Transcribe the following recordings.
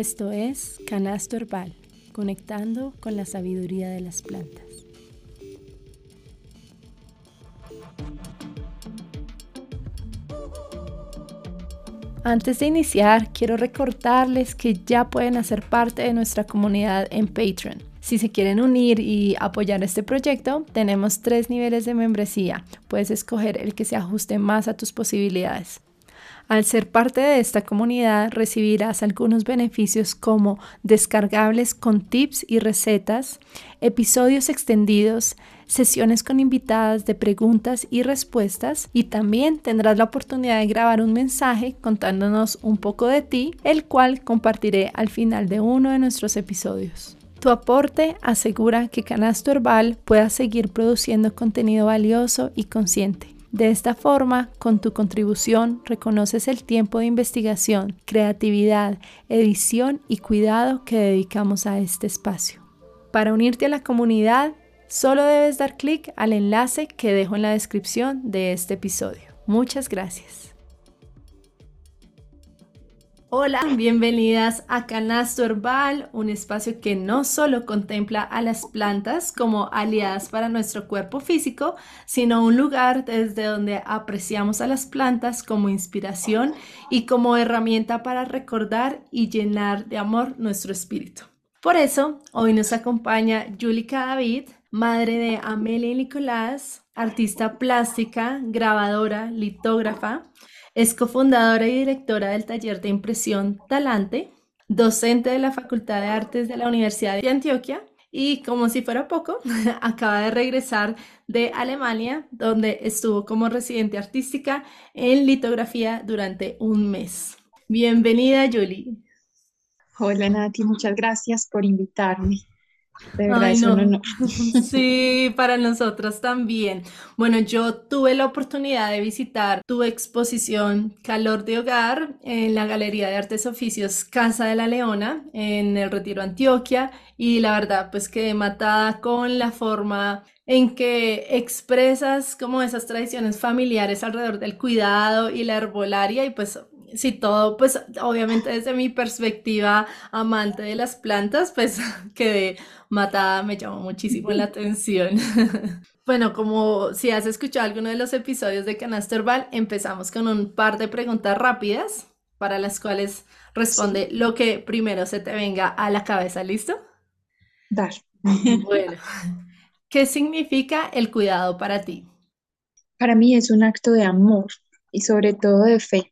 Esto es Canasto Herbal, conectando con la sabiduría de las plantas. Antes de iniciar, quiero recordarles que ya pueden hacer parte de nuestra comunidad en Patreon. Si se quieren unir y apoyar este proyecto, tenemos tres niveles de membresía. Puedes escoger el que se ajuste más a tus posibilidades. Al ser parte de esta comunidad recibirás algunos beneficios como descargables con tips y recetas, episodios extendidos, sesiones con invitadas de preguntas y respuestas y también tendrás la oportunidad de grabar un mensaje contándonos un poco de ti, el cual compartiré al final de uno de nuestros episodios. Tu aporte asegura que Canasto Herbal pueda seguir produciendo contenido valioso y consciente. De esta forma, con tu contribución, reconoces el tiempo de investigación, creatividad, edición y cuidado que dedicamos a este espacio. Para unirte a la comunidad, solo debes dar clic al enlace que dejo en la descripción de este episodio. Muchas gracias. Hola, bienvenidas a Canasto Herbal, un espacio que no solo contempla a las plantas como aliadas para nuestro cuerpo físico, sino un lugar desde donde apreciamos a las plantas como inspiración y como herramienta para recordar y llenar de amor nuestro espíritu. Por eso, hoy nos acompaña Yulika David, madre de Amelia y Nicolás, artista plástica, grabadora, litógrafa, es cofundadora y directora del taller de impresión Talante, docente de la Facultad de Artes de la Universidad de Antioquia y como si fuera poco, acaba de regresar de Alemania, donde estuvo como residente artística en litografía durante un mes. Bienvenida, Julie. Hola, Nati, muchas gracias por invitarme. De verdad, Sí, para nosotros también. Bueno, yo tuve la oportunidad de visitar tu exposición Calor de Hogar en la Galería de Artes Oficios Casa de la Leona en el Retiro Antioquia y la verdad pues quedé matada con la forma en que expresas como esas tradiciones familiares alrededor del cuidado y la herbolaria y pues si todo, pues obviamente desde mi perspectiva amante de las plantas, pues quedé matada, me llamó muchísimo la atención. bueno, como si has escuchado alguno de los episodios de Canasterbal, empezamos con un par de preguntas rápidas para las cuales responde lo que primero se te venga a la cabeza, ¿listo? Dar. Bueno, ¿qué significa el cuidado para ti? Para mí es un acto de amor y sobre todo de fe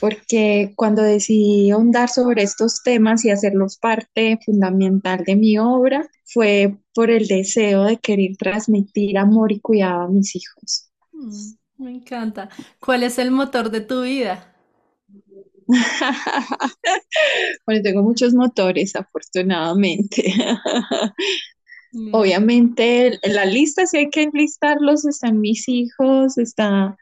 porque cuando decidí ahondar sobre estos temas y hacerlos parte fundamental de mi obra, fue por el deseo de querer transmitir amor y cuidado a mis hijos. Mm, me encanta. ¿Cuál es el motor de tu vida? bueno, tengo muchos motores, afortunadamente. Obviamente, en la lista, si hay que enlistarlos, están mis hijos, está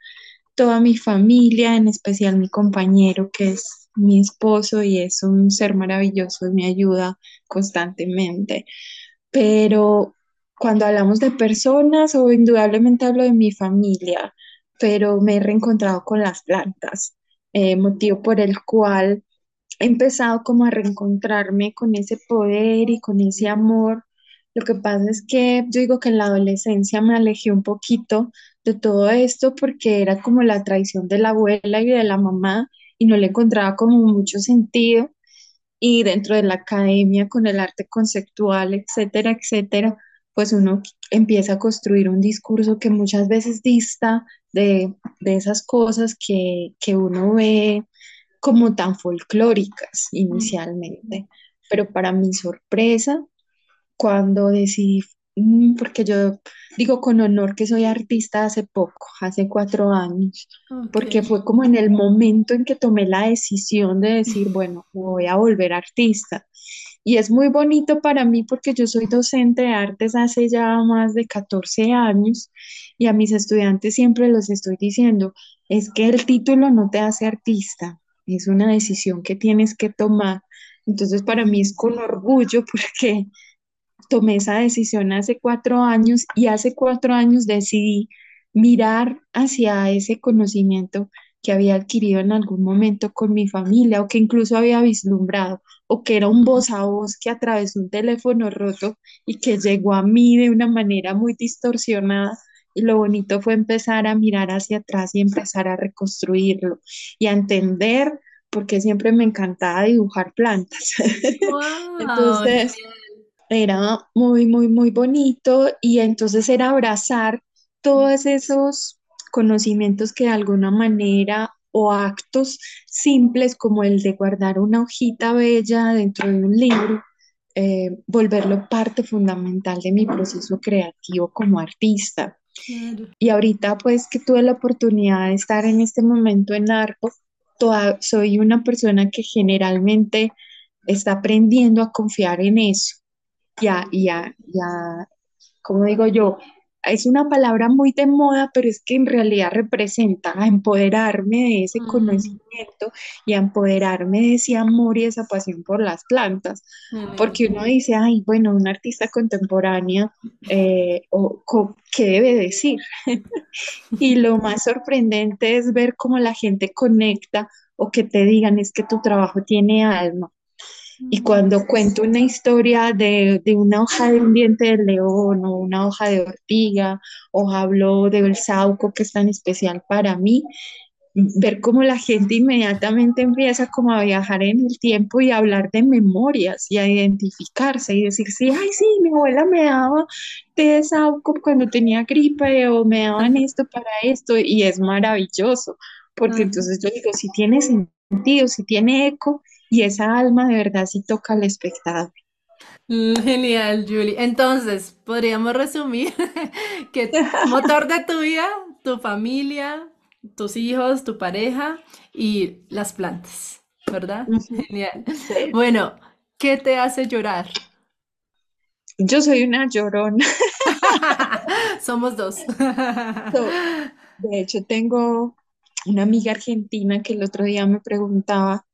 toda mi familia, en especial mi compañero que es mi esposo y es un ser maravilloso, me ayuda constantemente. Pero cuando hablamos de personas, o indudablemente hablo de mi familia, pero me he reencontrado con las plantas, eh, motivo por el cual he empezado como a reencontrarme con ese poder y con ese amor. Lo que pasa es que yo digo que en la adolescencia me alejé un poquito de todo esto porque era como la traición de la abuela y de la mamá y no le encontraba como mucho sentido. Y dentro de la academia con el arte conceptual, etcétera, etcétera, pues uno empieza a construir un discurso que muchas veces dista de, esas cosas que, que uno ve como tan folclóricas inicialmente. Pero para mi sorpresa, cuando decidí porque yo digo con honor que soy artista hace poco, hace cuatro años, porque fue como en el momento en que tomé la decisión de decir, bueno, voy a volver artista. Y es muy bonito para mí porque yo soy docente de artes hace ya más de 14 años y a mis estudiantes siempre los estoy diciendo, es que el título no te hace artista, es una decisión que tienes que tomar. Entonces para mí es con orgullo porque tomé esa decisión hace cuatro años y hace cuatro años decidí mirar hacia ese conocimiento que había adquirido en algún momento con mi familia o que incluso había vislumbrado o que era un voz a voz que atravesó un teléfono roto y que llegó a mí de una manera muy distorsionada. Y lo bonito fue empezar a mirar hacia atrás y empezar a reconstruirlo y a entender porque siempre me encantaba dibujar plantas. entonces era muy, muy, muy bonito y entonces era abrazar todos esos conocimientos que de alguna manera o actos simples como el de guardar una hojita bella dentro de un libro, eh, volverlo parte fundamental de mi proceso creativo como artista. Y ahorita pues que tuve la oportunidad de estar en este momento en Arco, soy una persona que generalmente está aprendiendo a confiar en eso. Ya, ya, ya, como digo yo, es una palabra muy de moda, pero es que en realidad representa a empoderarme de ese conocimiento y a empoderarme de ese amor y esa pasión por las plantas. Porque uno dice, ay, bueno, una artista contemporánea, eh, o, ¿qué debe decir? y lo más sorprendente es ver cómo la gente conecta o que te digan es que tu trabajo tiene alma y cuando cuento una historia de, una hoja de un diente de león o una hoja de ortiga o hablo del sauco que es tan especial para mí, ver cómo la gente inmediatamente empieza como a viajar en el tiempo y a hablar de memorias y a identificarse y decir, sí, ay, sí, mi abuela me daba té de sauco cuando tenía gripe o me daban esto para esto y es maravilloso, porque entonces yo digo, si tiene sentido, si tiene eco, y esa alma de verdad sí toca al espectador. Mm, genial, Julie. Entonces, podríamos resumir que el motor de tu vida, tu familia, tus hijos, tu pareja y las plantas, ¿verdad? Genial. Bueno, ¿qué te hace llorar? Yo soy una llorona. Somos dos. de hecho, tengo una amiga argentina que el otro día me preguntaba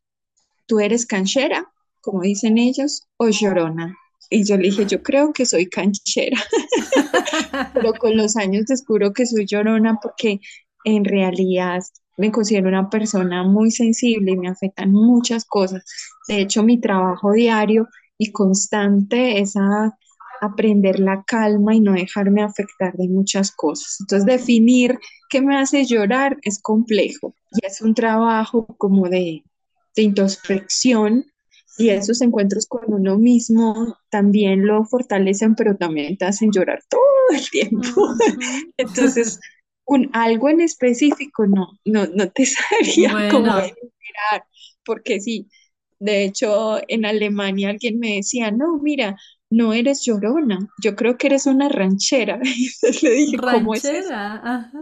¿tú eres canchera, como dicen ellos, o llorona? Y yo le dije, yo creo que soy canchera, pero con los años descubro que soy llorona porque en realidad me considero una persona muy sensible y me afectan muchas cosas. De hecho, mi trabajo diario y constante es aprender la calma y no dejarme afectar de muchas cosas. Entonces, definir qué me hace llorar es complejo y es un trabajo como de de introspección y esos encuentros con uno mismo también lo fortalecen, pero también te hacen llorar todo el tiempo. Entonces, un, algo en específico no, no, no te sabría como mirar, porque sí, de hecho en Alemania alguien me decía, no, mira, no eres llorona, yo creo que eres una ranchera. Y entonces le dije, ¿cómo es eso?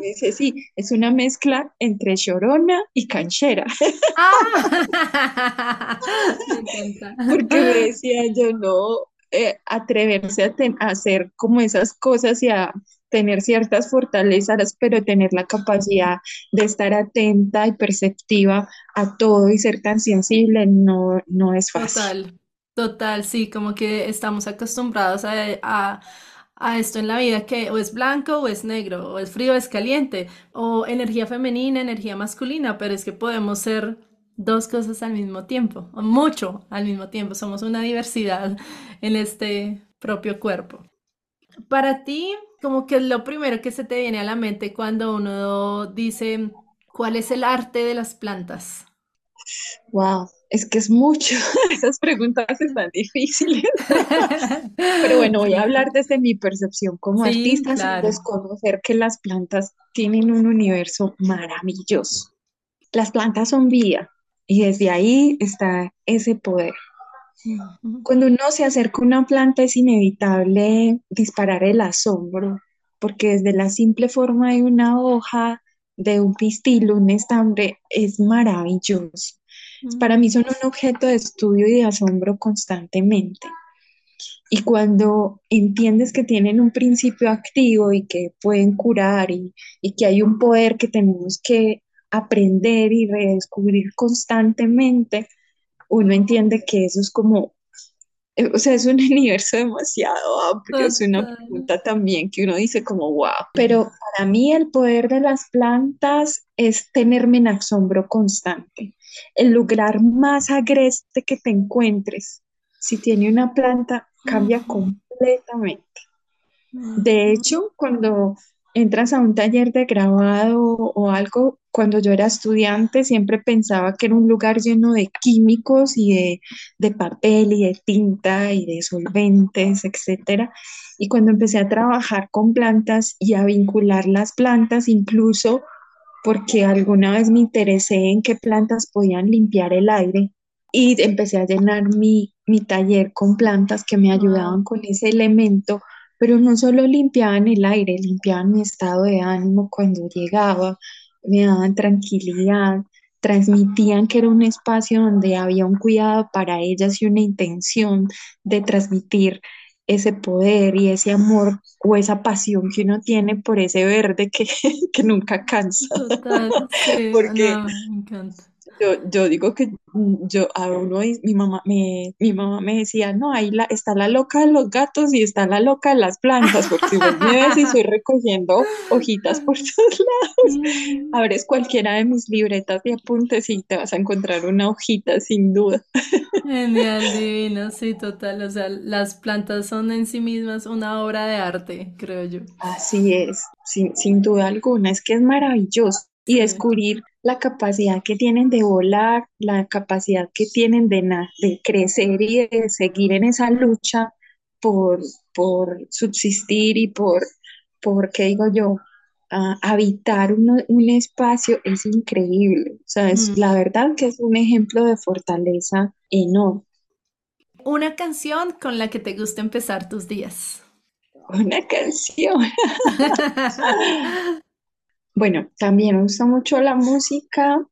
dice, sí, es una mezcla entre llorona y canchera. Ah. Porque me decía yo, no, eh, atreverse a, a, hacer como esas cosas y a tener ciertas fortalezas, pero tener la capacidad de estar atenta y perceptiva a todo y ser tan sensible no, no es fácil. Total, sí, como que estamos acostumbrados a, esto en la vida, que o es blanco o es negro, o es frío o es caliente, o energía femenina, energía masculina, pero es que podemos ser dos cosas al mismo tiempo, o mucho al mismo tiempo, somos una diversidad en este propio cuerpo. Para ti, como que es lo primero que se te viene a la mente cuando uno dice, ¿cuál es el arte de las plantas? Wow, es que es mucho, esas preguntas están difíciles. Pero bueno, voy a hablar desde mi percepción como artista, sin desconocer que las plantas tienen un universo maravilloso. Las plantas son vida y desde ahí está ese poder. Cuando uno se acerca a una planta es inevitable disparar el asombro, porque desde la simple forma de una hoja, de un pistilo, un estambre, es maravilloso. Para mí son un objeto de estudio y de asombro constantemente. Y cuando entiendes que tienen un principio activo y que pueden curar y, que hay un poder que tenemos que aprender y redescubrir constantemente, uno entiende que eso es como o sea, es un universo demasiado amplio, es una pregunta también que uno dice como, wow, pero para mí el poder de las plantas es tenerme en asombro constante. El lugar más agreste que te encuentres, si tiene una planta, cambia completamente. De hecho, cuando entras a un taller de grabado o algo, cuando yo era estudiante siempre pensaba que era un lugar lleno de químicos y de, de papel y de tinta y de solventes, etcétera. Y cuando empecé a trabajar con plantas y a vincular las plantas, incluso porque alguna vez me interesé en qué plantas podían limpiar el aire y empecé a llenar mi, mi taller con plantas que me ayudaban con ese elemento, pero no solo limpiaban el aire, limpiaban mi estado de ánimo cuando llegaba, me daban tranquilidad, transmitían que era un espacio donde había un cuidado para ellas y una intención de transmitir ese poder y ese amor o esa pasión que uno tiene por ese verde que, que nunca cansa. Total, sí, Porque no, me encanta. Yo, yo digo que yo a uno, mi mamá me, mi mamá me decía, no, ahí la, está la loca de los gatos y está la loca de las plantas, porque vos me ves y estoy recogiendo hojitas por todos lados. Mm, Abres cualquiera de mis libretas de apuntes y te vas a encontrar una hojita sin duda. Genial, divino, sí, total. O sea, las plantas son en sí mismas una obra de arte, creo yo. Así es, sin, sin duda alguna, es que es maravilloso. Y descubrir la capacidad que tienen de volar, la capacidad que tienen de, de crecer y de seguir en esa lucha por, por subsistir y por, por, ¿qué digo yo? Ah, habitar uno- un espacio es increíble. O sea, es la verdad que es un ejemplo de fortaleza enorme. Una canción con la que te gusta empezar tus días. Una canción. Bueno, también me gusta mucho la música.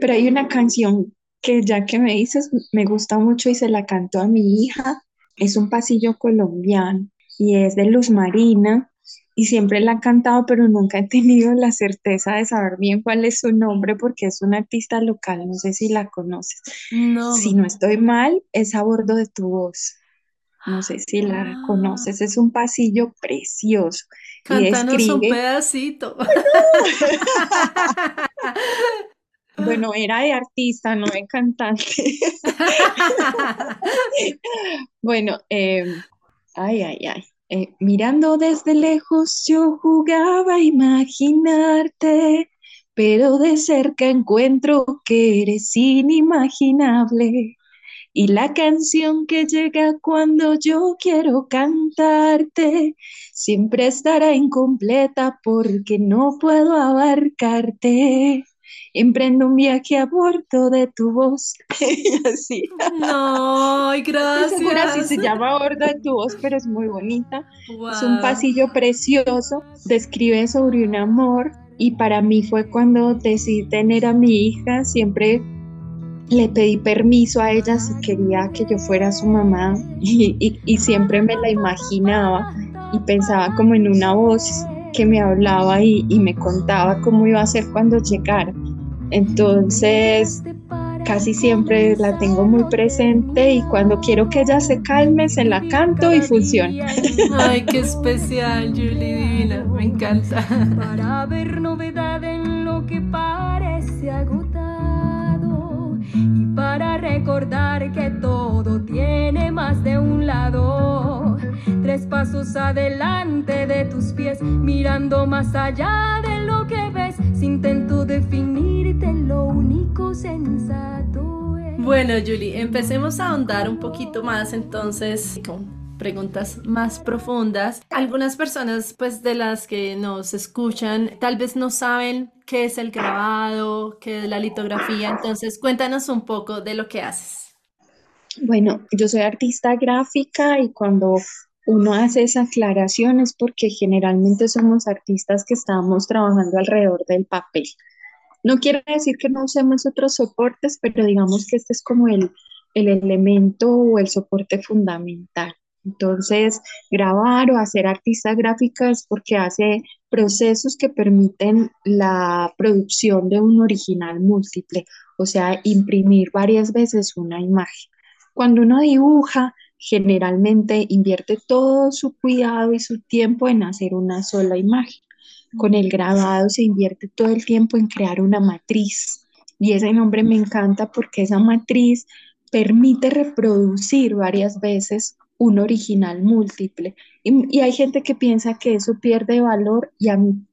Pero hay una canción que ya que me dices, me gusta mucho y se la canto a mi hija. Es un pasillo colombiano y es de Luz Marina y siempre la he cantado, pero nunca he tenido la certeza de saber bien cuál es su nombre porque es una artista local, no sé si la conoces. Si No. no estoy mal, es a bordo de tu voz. No sé si la Ah, conoces, es un pasillo precioso cántanos un pedacito. Bueno, era de artista, no de cantante. Bueno, eh, ay, ay, ay. Eh, mirando desde lejos yo jugaba a imaginarte, pero de cerca encuentro que eres inimaginable. Y la canción que llega cuando yo quiero cantarte siempre estará incompleta porque no puedo abarcarte. Emprendo un viaje a bordo de tu voz. Así. No, No estoy segura si gracias. se llama a bordo de tu voz, pero es muy bonita. Es un pasillo precioso. Describe sobre un amor. Y para mí fue cuando decidí tener a mi hija. Siempre le pedí permiso a ella si quería que yo fuera su mamá y, y- y siempre me la imaginaba y pensaba como en una voz que me hablaba y, y me contaba cómo iba a ser cuando llegara. Entonces, casi siempre la tengo muy presente y cuando quiero que ella se calme, se la canto y funciona. Ay, qué especial, Julie Divina. Me encanta. para ver novedad en lo que agotado y para recordar que todo tiene más de un lado. Tres pasos adelante de tus pies, mirando más allá de lo que ves, si intento definirte lo único sensato es. Bueno, Julie, empecemos a ahondar un poquito más entonces preguntas más profundas. Algunas personas, pues de las que nos escuchan, tal vez no saben qué es el grabado, qué es la litografía, entonces cuéntanos un poco de lo que haces. Bueno, yo soy artista gráfica y cuando uno hace esa aclaración es porque generalmente somos artistas que estamos trabajando alrededor del papel. No quiere decir que no usemos otros soportes, pero digamos que este es como el, el elemento o el soporte fundamental. Entonces, grabar o hacer artista gráfica es porque hace procesos que permiten la producción de un original múltiple, o sea, imprimir varias veces una imagen. Cuando uno dibuja, generalmente invierte todo su cuidado y su tiempo en hacer una sola imagen. Con el grabado se invierte todo el tiempo en crear una matriz. Y ese nombre me encanta porque esa matriz permite reproducir varias veces un original múltiple. Y, hay gente que piensa que eso pierde valor y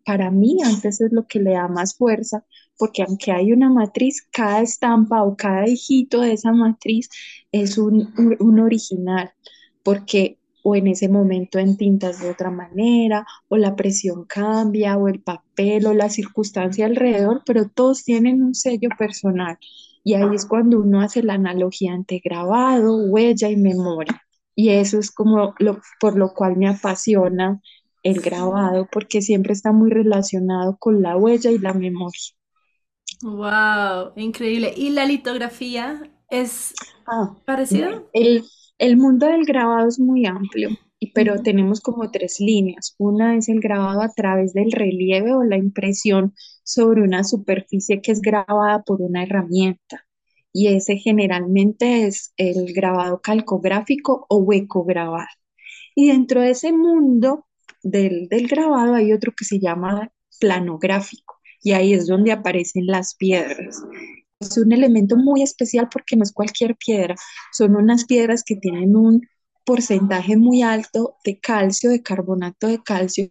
para mí antes es lo que le da más fuerza, porque aunque hay una matriz, cada estampa o cada hijito de esa matriz es un, un original, porque o en ese momento en tintas de otra manera, o la presión cambia, o el papel, o la circunstancia alrededor, pero todos tienen un sello personal. Y ahí es cuando uno hace la analogía entre grabado, huella y memoria. Y eso es como lo, por lo cual me apasiona el grabado, porque siempre está muy relacionado con la huella y la memoria. Wow, increíble. ¿Y la litografía es ah, parecido? El, el mundo del grabado es muy amplio, pero tenemos como tres líneas. Una es el grabado a través del relieve o la impresión sobre una superficie que es grabada por una herramienta y ese generalmente es el grabado calcográfico o hueco grabado. Y dentro de ese mundo del, del grabado hay otro que se llama planográfico y ahí es donde aparecen las piedras. Es un elemento muy especial porque no es cualquier piedra, son unas piedras que tienen un porcentaje muy alto de calcio, de carbonato de calcio,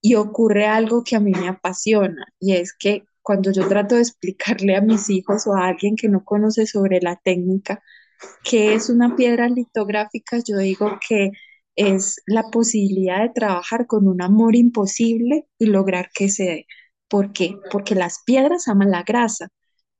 y ocurre algo que a mí me apasiona, y es que cuando yo trato de explicarle a mis hijos o a alguien que no conoce sobre la técnica qué es una piedra litográfica, yo digo que es la posibilidad de trabajar con un amor imposible y lograr que se dé. ¿Por qué? Porque las piedras aman la grasa,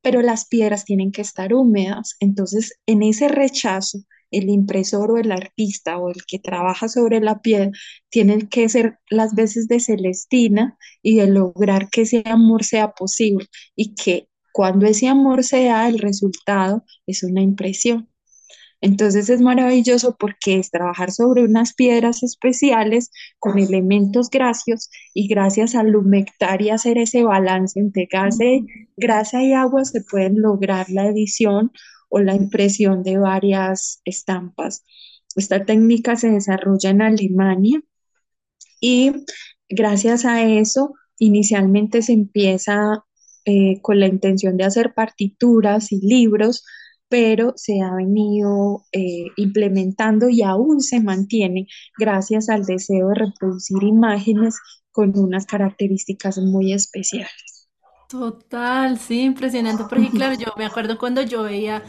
pero las piedras tienen que estar húmedas. Entonces, en ese rechazo, el impresor o el artista o el que trabaja sobre la piel tiene que ser las veces de Celestina y de lograr que ese amor sea posible y que cuando ese amor sea el resultado es una impresión. Entonces es maravilloso porque es trabajar sobre unas piedras especiales con elementos gracios y gracias al humectar y hacer ese balance entre grasa y agua se pueden lograr la edición o la impresión de varias estampas. Esta técnica se desarrolla en Alemania y gracias a eso inicialmente se empieza eh, con la intención de hacer partituras y libros, pero se ha venido eh, implementando y aún se mantiene gracias al deseo de reproducir imágenes con unas características muy especiales. Total, sí, impresionante, porque claro, yo me acuerdo cuando yo veía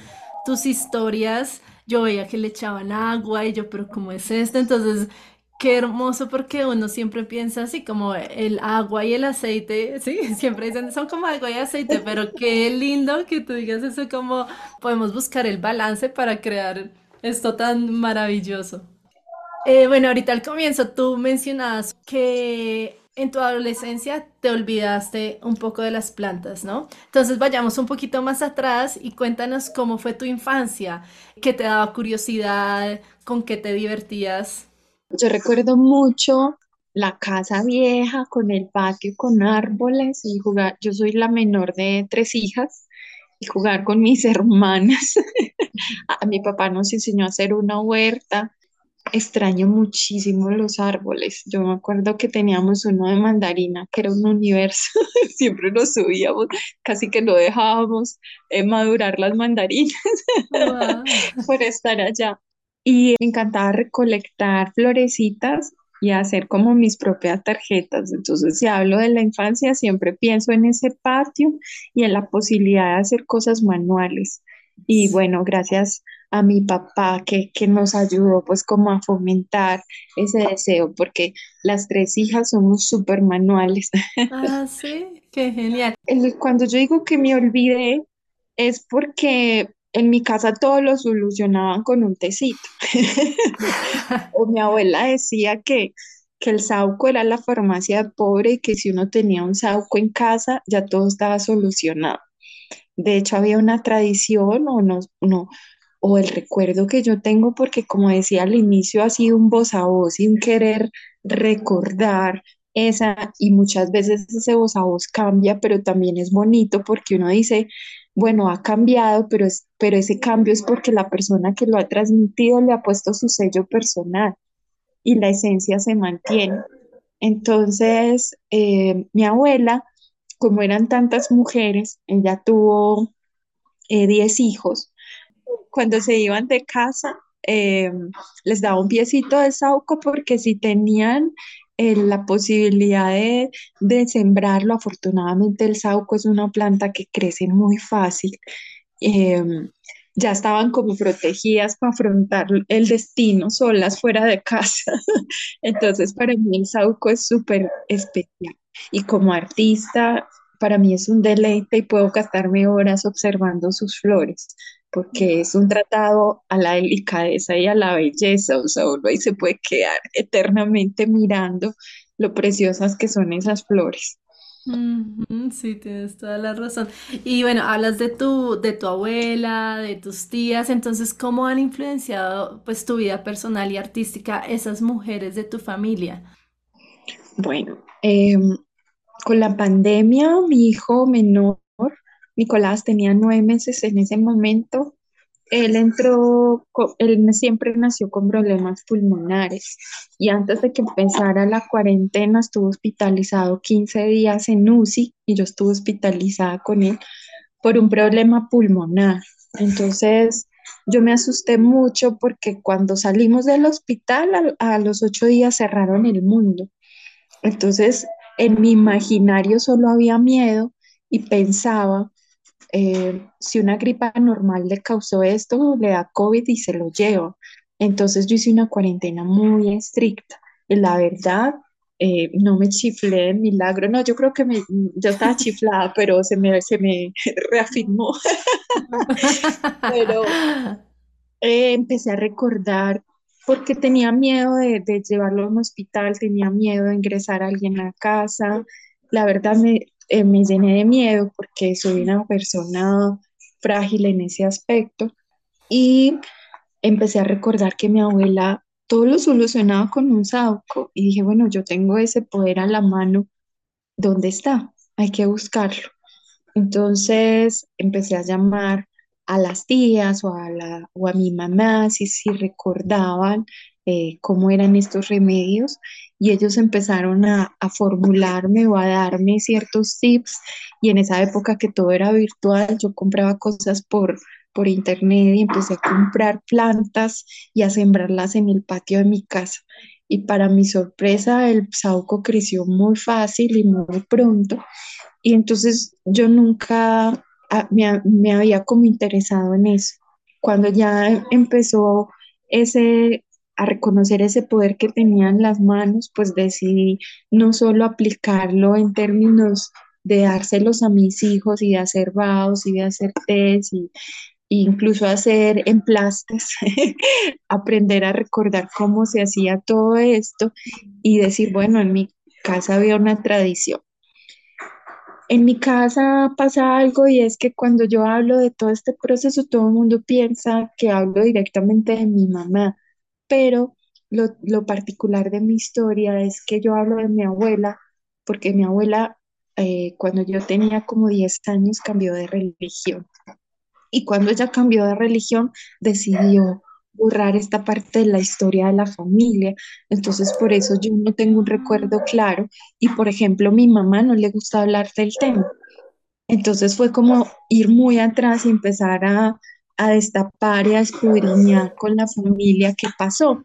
tus historias, yo veía que le echaban agua y yo, pero ¿cómo es esto? Entonces, qué hermoso porque uno siempre piensa así como el agua y el aceite, sí, siempre dicen son como agua y aceite, pero qué lindo que tú digas eso como podemos buscar el balance para crear esto tan maravilloso. Eh, bueno, ahorita al comienzo tú mencionabas que en tu adolescencia te olvidaste un poco de las plantas, ¿no? Entonces vayamos un poquito más atrás y cuéntanos cómo fue tu infancia, qué te daba curiosidad, con qué te divertías. Yo recuerdo mucho la casa vieja con el patio con árboles y jugar. Yo soy la menor de tres hijas y jugar con mis hermanas. mi papá nos enseñó a hacer una huerta extraño muchísimo los árboles. Yo me acuerdo que teníamos uno de mandarina, que era un universo, siempre nos subíamos, casi que no dejábamos eh, madurar las mandarinas por estar allá. Y me encantaba recolectar florecitas y hacer como mis propias tarjetas. Entonces, si hablo de la infancia, siempre pienso en ese patio y en la posibilidad de hacer cosas manuales. Y bueno, gracias a mi papá que, que nos ayudó pues como a fomentar ese deseo, porque las tres hijas somos súper manuales. Ah, sí, qué genial. Cuando yo digo que me olvidé, es porque en mi casa todo lo solucionaban con un tecito. o mi abuela decía que, que el sauco era la farmacia pobre y que si uno tenía un sauco en casa ya todo estaba solucionado. De hecho, había una tradición o no, no, o el recuerdo que yo tengo, porque como decía al inicio, ha sido un voz a voz sin querer recordar esa, y muchas veces ese voz a voz cambia, pero también es bonito porque uno dice, bueno, ha cambiado, pero, es, pero ese cambio es porque la persona que lo ha transmitido le ha puesto su sello personal y la esencia se mantiene. Entonces, eh, mi abuela, como eran tantas mujeres, ella tuvo 10 eh, hijos. Cuando se iban de casa, eh, les daba un piecito de sauco porque si tenían la posibilidad de, de, sembrarlo, afortunadamente el sauco es una planta que crece muy fácil. ya estaban como protegidas para afrontar el destino solas fuera de casa. Entonces, para mí el sauco es súper especial. Y como artista, para mí es un deleite y puedo gastarme horas observando sus flores, porque es un tratado a la delicadeza y a la belleza. O sea, uno ahí se puede quedar eternamente mirando lo preciosas que son esas flores. Sí, tienes toda la razón. Y bueno, hablas de tu, de tu abuela, de tus tías, entonces, ¿cómo han influenciado pues tu vida personal y artística esas mujeres de tu familia? Bueno, em, con la pandemia, mi hijo menor, Nicolás, tenía nueve meses en ese momento. Él entró, él siempre nació con problemas pulmonares y antes de que empezara la cuarentena estuvo hospitalizado 15 días en UCI y yo estuve hospitalizada con él por un problema pulmonar. Entonces yo me asusté mucho porque cuando salimos del hospital a, a los ocho días cerraron el mundo. Entonces en mi imaginario solo había miedo y pensaba eh, si una gripa normal le causó esto, le da COVID y se lo lleva. Entonces yo hice una cuarentena muy estricta. La verdad, eh, no me chiflé milagro. No, yo creo que me, yo estaba chiflada, pero se me, se me reafirmó. pero eh, empecé a recordar porque tenía miedo de, de, llevarlo a un hospital, tenía miedo de ingresar a alguien a casa. La verdad me, eh, me llené de miedo porque soy una persona frágil en ese aspecto y empecé a recordar que mi abuela todo lo solucionaba con un sauco y dije, bueno, yo tengo ese poder a la mano, ¿dónde está? Hay que buscarlo. Entonces empecé a llamar a las tías o a, la, o a mi mamá si, si recordaban eh, cómo eran estos remedios y ellos empezaron a, a, formularme o a darme ciertos tips y en esa época que todo era virtual yo compraba cosas por, por internet y empecé a comprar plantas y a sembrarlas en el patio de mi casa y para mi sorpresa el sauco creció muy fácil y muy pronto y entonces yo nunca ah, me, me había como interesado en eso. Cuando ya empezó ese, a reconocer ese poder que tenía en las manos, pues decidí no solo aplicarlo en términos de dárselos a mis hijos y de hacer vaos y de hacer test y, e incluso hacer emplastes, aprender a recordar cómo se hacía todo esto y decir, bueno, en mi casa había una tradición. En mi casa pasa algo y es que cuando yo hablo de todo este proceso, todo el mundo piensa que hablo directamente de mi mamá, pero lo, particular de mi historia es que yo hablo de mi abuela, porque mi abuela eh, cuando yo tenía como 10 años cambió de religión. Y cuando ella cambió de religión, decidió borrar esta parte de la historia de la familia. Entonces, por eso yo no tengo un recuerdo claro. Y, por ejemplo, mi mamá no le gusta hablar del tema. Entonces fue como ir muy atrás y empezar a, a destapar y a escudriñar con la familia qué pasó.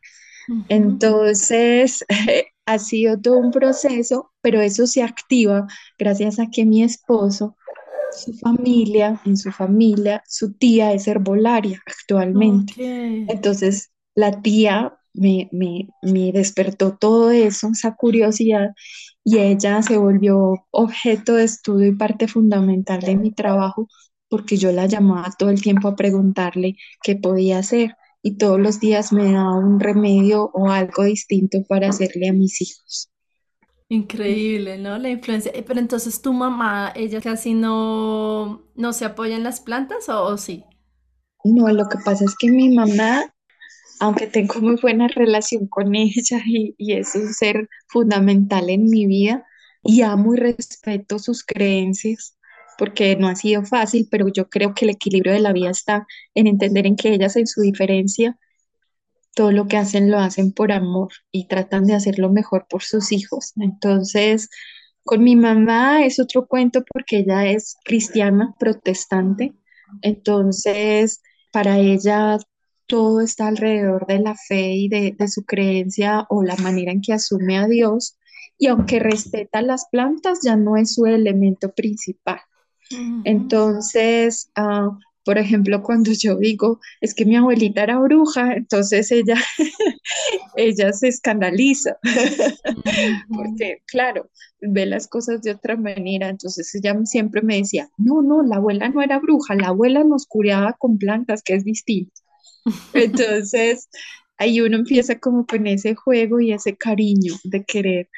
Entonces, ha sido todo un proceso, pero eso se activa gracias a que mi esposo, su familia, en su familia, su tía es herbolaria actualmente. Entonces, la tía me, me, me despertó todo eso, esa curiosidad, y ella se volvió objeto de estudio y parte fundamental de mi trabajo porque yo la llamaba todo el tiempo a preguntarle qué podía hacer y todos los días me daba un remedio o algo distinto para hacerle a mis hijos. Increíble, ¿no? La influencia. Eh, pero entonces tu mamá, ella casi no, no se apoya en las plantas o, sí? No, lo que pasa es que mi mamá, aunque tengo muy buena relación con ella y, y es un ser fundamental en mi vida y amo y respeto sus creencias, porque no ha sido fácil, pero yo creo que el equilibrio de la vida está en entender en que ellas en su diferencia, todo lo que hacen lo hacen por amor y tratan de hacer lo mejor por sus hijos. Entonces, con mi mamá es otro cuento porque ella es cristiana, protestante, entonces para ella todo está alrededor de la fe y de, de su creencia o la manera en que asume a Dios y aunque respeta las plantas, ya no es su elemento principal. Entonces, ah, por ejemplo, cuando yo digo, es que mi abuelita era bruja, entonces ella, ella se escandaliza, porque claro, ve las cosas de otra manera, entonces ella siempre me decía, no, no, la abuela no era bruja, la abuela nos curaba con plantas, que es distinto. Entonces, ahí uno empieza como con ese juego y ese cariño de querer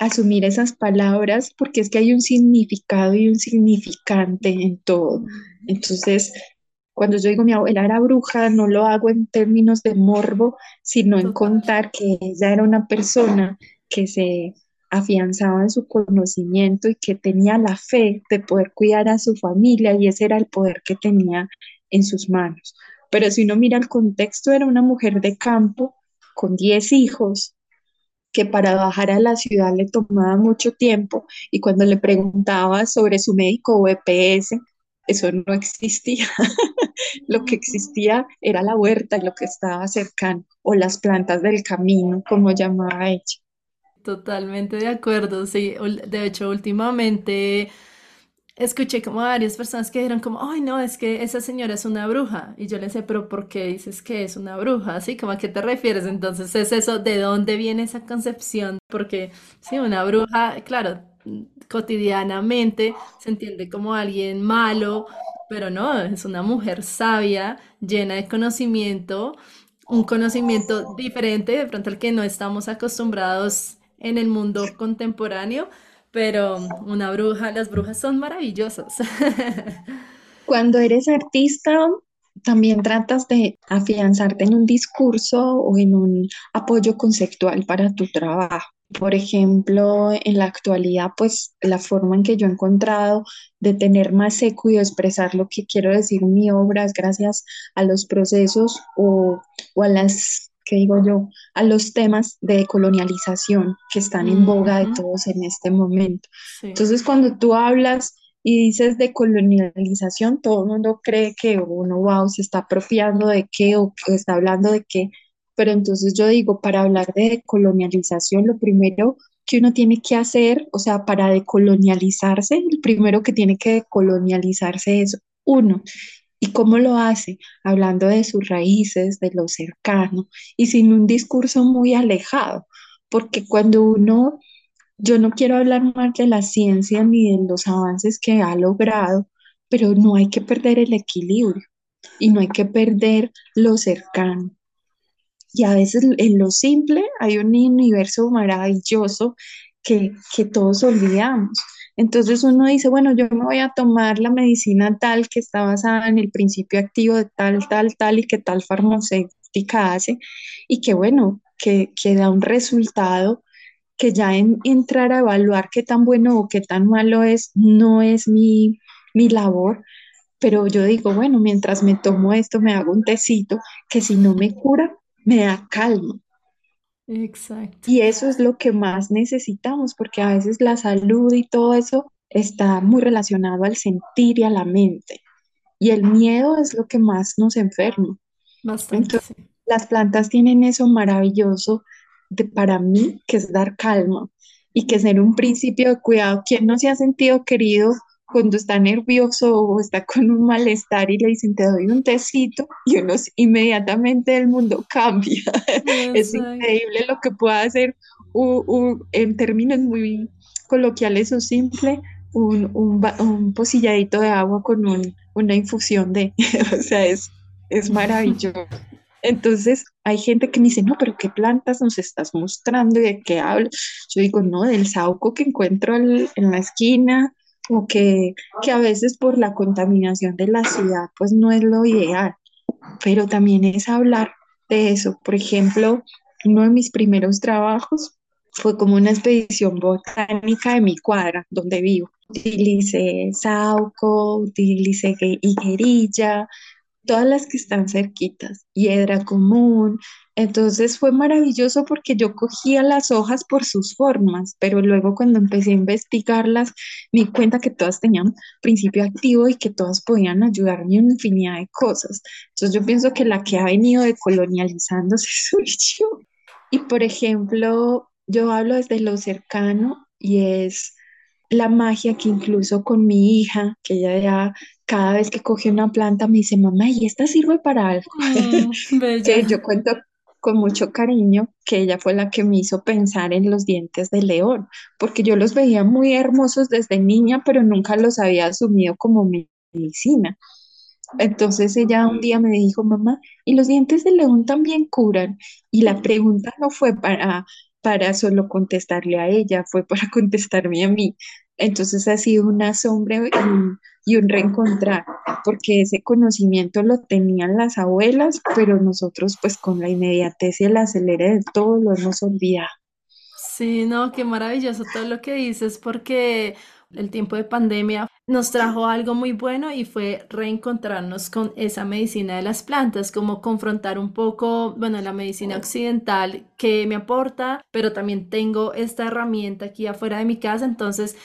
asumir esas palabras porque es que hay un significado y un significante en todo. Entonces, cuando yo digo mi abuela era bruja, no lo hago en términos de morbo, sino en contar que ella era una persona que se afianzaba en su conocimiento y que tenía la fe de poder cuidar a su familia y ese era el poder que tenía en sus manos. Pero si uno mira el contexto, era una mujer de campo con 10 hijos, que para bajar a la ciudad le tomaba mucho tiempo y cuando le preguntaba sobre su médico o EPS, eso no existía. lo que existía era la huerta y lo que estaba cercano o las plantas del camino, como llamaba ella. Totalmente de acuerdo, sí. De hecho, últimamente escuché como varias personas que dijeron como, ay no, es que esa señora es una bruja. Y yo le sé, pero ¿por qué dices que es una bruja? Así como a qué te refieres. Entonces es eso, ¿de dónde viene esa concepción? Porque sí, una bruja, claro, cotidianamente se entiende como alguien malo, pero no, es una mujer sabia, llena de conocimiento, un conocimiento diferente de pronto al que no estamos acostumbrados en el mundo contemporáneo pero una bruja, las brujas son maravillosas. Cuando eres artista, también tratas de afianzarte en un discurso o en un apoyo conceptual para tu trabajo. Por ejemplo, en la actualidad, pues la forma en que yo he encontrado de tener más eco y expresar lo que quiero decir en mi obra es gracias a los procesos o, o a las que digo yo, a los temas de colonialización que están en boga de todos en este momento. Entonces, cuando tú hablas y dices de colonialización, todo el mundo cree que uno, wow, se está apropiando de qué o que está hablando de qué, pero entonces yo digo, para hablar de colonialización, lo primero que uno tiene que hacer, o sea, para decolonializarse, el primero que tiene que decolonializarse es uno. ¿Y cómo lo hace? Hablando de sus raíces, de lo cercano y sin un discurso muy alejado, porque cuando uno, yo no quiero hablar más de la ciencia ni de los avances que ha logrado, pero no hay que perder el equilibrio y no hay que perder lo cercano. Y a veces en lo simple hay un universo maravilloso que, que todos olvidamos. Entonces uno dice, bueno, yo me voy a tomar la medicina tal que está basada en el principio activo de tal, tal, tal y que tal farmacéutica hace y que bueno, que, que da un resultado que ya en, entrar a evaluar qué tan bueno o qué tan malo es, no es mi, mi labor, pero yo digo, bueno, mientras me tomo esto, me hago un tecito que si no me cura, me da calma. Exacto. Y eso es lo que más necesitamos, porque a veces la salud y todo eso está muy relacionado al sentir y a la mente. Y el miedo es lo que más nos enferma. Entonces, las plantas tienen eso maravilloso de, para mí, que es dar calma y que ser un principio de cuidado. ¿Quién no se ha sentido querido cuando está nervioso o está con un malestar y le dicen te doy un tecito y uno inmediatamente el mundo cambia. es increíble lo que puede hacer en términos muy coloquiales o simples un, un, pocilladito de agua con una infusión de, o sea, es, es maravilloso. Entonces, hay gente que me dice, no, pero ¿qué plantas nos estás mostrando y de qué hablas? Yo digo, no, del sauco que encuentro en la esquina, o que, que a veces por la contaminación de la ciudad pues no es lo ideal, pero también es hablar de eso. Por ejemplo, uno de mis primeros trabajos fue como una expedición botánica de mi cuadra, donde vivo. utilicé sauco, utilicé higuerilla, todas las que están cerquitas, hiedra común. Entonces fue maravilloso porque yo cogía las hojas por sus formas, pero luego cuando empecé a investigarlas me di cuenta que todas tenían principio activo y que todas podían ayudarme en infinidad de cosas. Entonces yo pienso que la que ha venido decolonializándose soy yo. Y por ejemplo, yo hablo desde lo cercano y es la magia que incluso con mi hija, que ella ya cada vez que coge una planta me dice, mamá, ¿y esta sirve para algo? Mm, que yo cuento con mucho cariño que ella fue la que me hizo pensar en los dientes de león, porque yo los veía muy hermosos desde niña, pero nunca los había asumido como medicina. Entonces ella un día me dijo, mamá, ¿y los dientes de león también curan? Y la pregunta no fue para para solo contestarle a ella, fue para contestarme a mí. Entonces ha sido una asombro y, un reencontrar, porque ese conocimiento lo tenían las abuelas, pero nosotros pues con la inmediatez y el acelere todo lo hemos olvidado. Sí, no, qué maravilloso todo lo que dices, porque el tiempo de pandemia nos trajo algo muy bueno y fue reencontrarnos con esa medicina de las plantas, como confrontar un poco, bueno, la medicina occidental que me aporta, pero también tengo esta herramienta aquí afuera de mi casa, entonces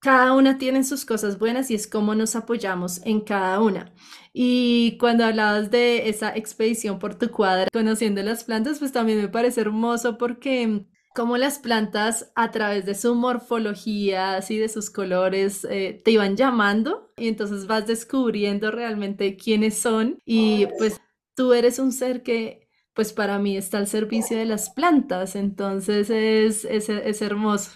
cada una tiene sus cosas buenas y es como nos apoyamos en cada una. Y cuando hablabas de esa expedición por tu cuadra, conociendo las plantas, pues también me parece hermoso porque cómo las plantas a través de su morfología, así de sus colores, eh, te iban llamando y entonces vas descubriendo realmente quiénes son y pues tú eres un ser que pues para mí está al servicio de las plantas, entonces es, es, es hermoso.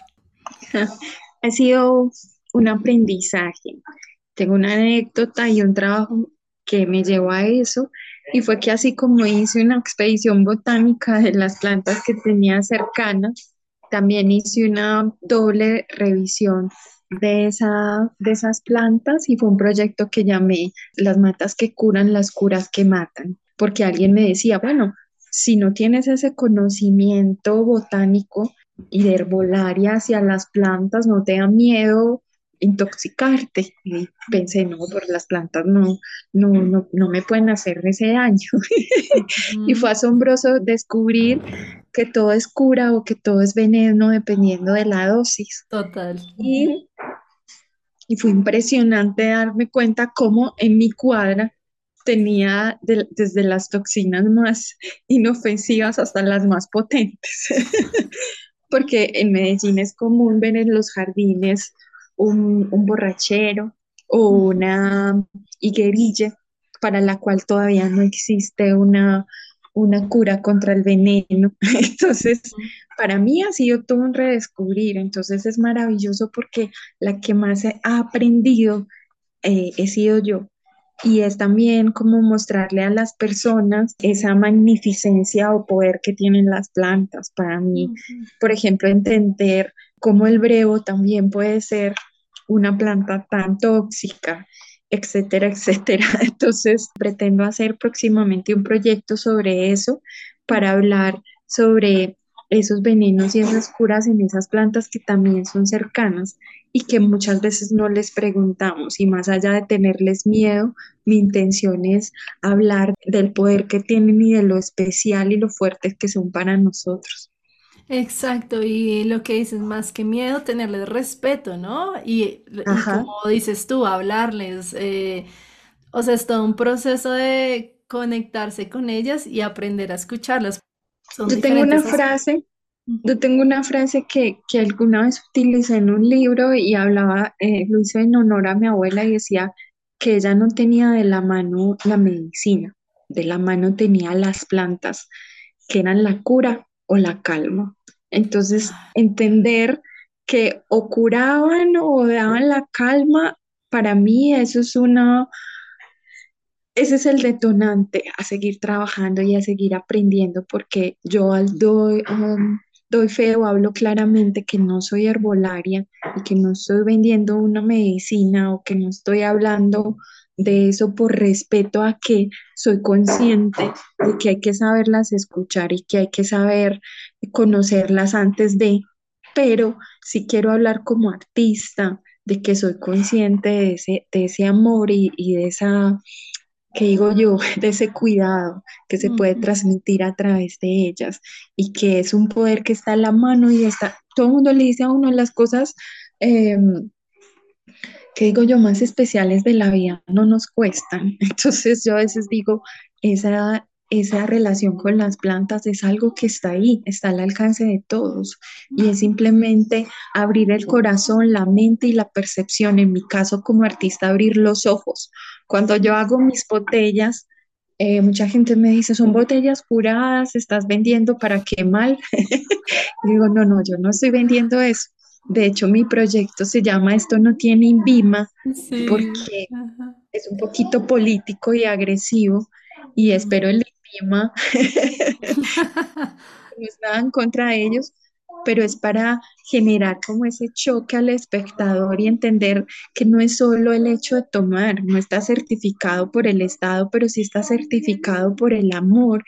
Ha sido un aprendizaje. Tengo una anécdota y un trabajo que me llevó a eso y fue que así como hice una expedición botánica de las plantas que tenía cercanas, también hice una doble revisión de, esa, de esas plantas y fue un proyecto que llamé Las matas que curan, las curas que matan, porque alguien me decía, bueno, si no tienes ese conocimiento botánico y de herbolaria hacia las plantas, no te da miedo intoxicarte. Y pensé, no, por las plantas no, no, no, no me pueden hacer ese daño. y fue asombroso descubrir que todo es cura o que todo es veneno dependiendo de la dosis. Total. Y, y fue impresionante darme cuenta cómo en mi cuadra tenía desde las toxinas más inofensivas hasta las más potentes. Porque en Medellín es común ver en los jardines un, borrachero o una higuerilla para la cual todavía no existe una, una cura contra el veneno. Entonces, para mí ha sido todo un redescubrir. Entonces es maravilloso porque la que más ha aprendido eh, he sido yo. Y es también como mostrarle a las personas esa magnificencia o poder que tienen las plantas. Para mí, por ejemplo, entender cómo el brevo también puede ser una planta tan tóxica, etcétera, etcétera. Entonces, pretendo hacer próximamente un proyecto sobre eso para hablar sobre esos venenos y esas curas en esas plantas que también son cercanas y que muchas veces no les preguntamos. Y más allá de tenerles miedo, mi intención es hablar del poder que tienen y de lo especial y lo fuertes que son para nosotros. Exacto, y lo que dices, más que miedo, tenerles respeto, ¿no? Y, como dices tú, hablarles, eh, o sea, es todo un proceso de conectarse con ellas y aprender a escucharlas. Yo tengo una frase, yo tengo una frase que, que, alguna vez utilicé en un libro y hablaba, eh, lo hice en honor a mi abuela y decía que ella no tenía de la mano la medicina, de la mano tenía las plantas, que eran la cura o la calma. Entonces, entender que o curaban o daban la calma, para mí eso es una, ese es el detonante a seguir trabajando y a seguir aprendiendo, porque yo al doy, um, doy fe o hablo claramente que no soy herbolaria y que no estoy vendiendo una medicina o que no estoy hablando de eso por respeto a que soy consciente de que hay que saberlas escuchar y que hay que saber conocerlas antes de, pero si quiero hablar como artista, de que soy consciente de ese, de ese amor y, y de esa, que digo yo, de ese cuidado que se puede transmitir a través de ellas y que es un poder que está en la mano y está, todo el mundo le dice a uno las cosas em, que digo yo, más especiales de la vida no nos cuestan. Entonces yo a veces digo, esa, esa relación con las plantas es algo que está ahí, está al alcance de todos y es simplemente abrir el corazón, la mente y la percepción. En mi caso como artista, abrir los ojos. Cuando yo hago mis botellas, eh, mucha gente me dice, son botellas curadas, estás vendiendo para qué mal. digo, no, no, yo no estoy vendiendo eso. De hecho, mi proyecto se llama Esto no tiene INVIMA porque es un poquito político y agresivo y espero el INVIMA no es nada en contra de ellos, pero es para generar como ese choque al espectador y entender que no es solo el hecho de tomar, no está certificado por el Estado, pero sí está certificado por el amor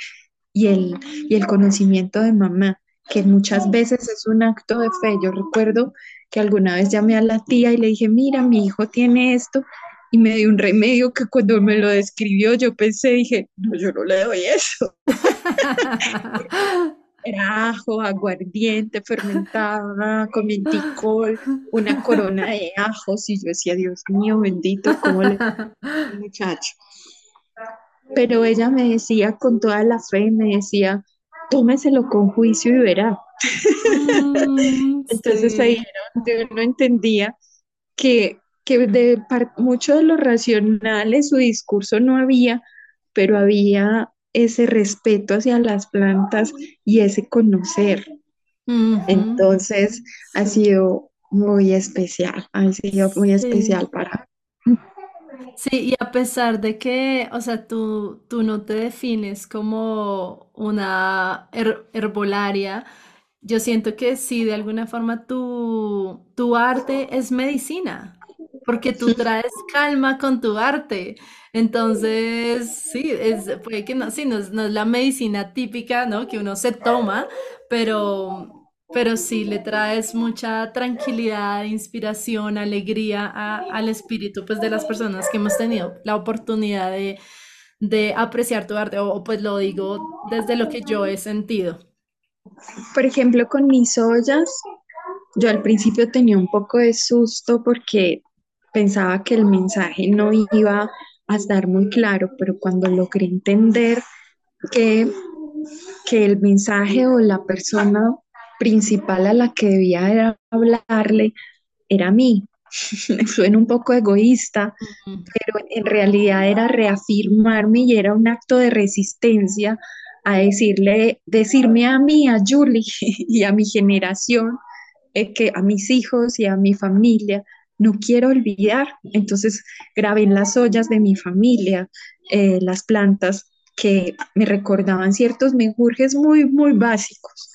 y el, y el conocimiento de mamá que muchas veces es un acto de fe. Yo recuerdo que alguna vez llamé a la tía y le dije, mira, mi hijo tiene esto, y me dio un remedio que cuando me lo describió yo pensé, dije, no, yo no le doy eso. Era ajo, aguardiente, fermentada, con menticol, una corona de ajos, y yo decía, Dios mío, bendito, ¿cómo le muchacho? Pero ella me decía con toda la fe, me decía, tómeselo con juicio y verá. Mm, Entonces ahí yo no entendía que, que de mucho de lo racional su discurso no había, pero había ese respeto hacia las plantas y ese conocer. Entonces ha sido muy especial, ha sido muy especial para Sí, y a pesar de que, o sea, tú, tú no te defines como una herbolaria, yo siento que sí, de alguna forma tu, tu arte es medicina, porque tú traes calma con tu arte. Entonces, sí, es, puede que no, sí, no es, no es la medicina típica, ¿no? Que uno se toma, pero pero sí le traes mucha tranquilidad, inspiración, alegría al espíritu pues, de las personas que hemos tenido la oportunidad de, de apreciar tu arte, o pues lo digo desde lo que yo he sentido. Por ejemplo, con mis ollas, yo al principio tenía un poco de susto porque pensaba que el mensaje no iba a estar muy claro, pero cuando logré entender que, que el mensaje o la persona principal a la que debía hablarle era a mí. Suena un poco egoísta, pero en realidad era reafirmarme y era un acto de resistencia a decirle, decirme a mí, a Julie y a mi generación, eh, que a mis hijos y a mi familia, no quiero olvidar. Entonces grabé en las ollas de mi familia eh, las plantas que me recordaban ciertos menjurjes muy, muy básicos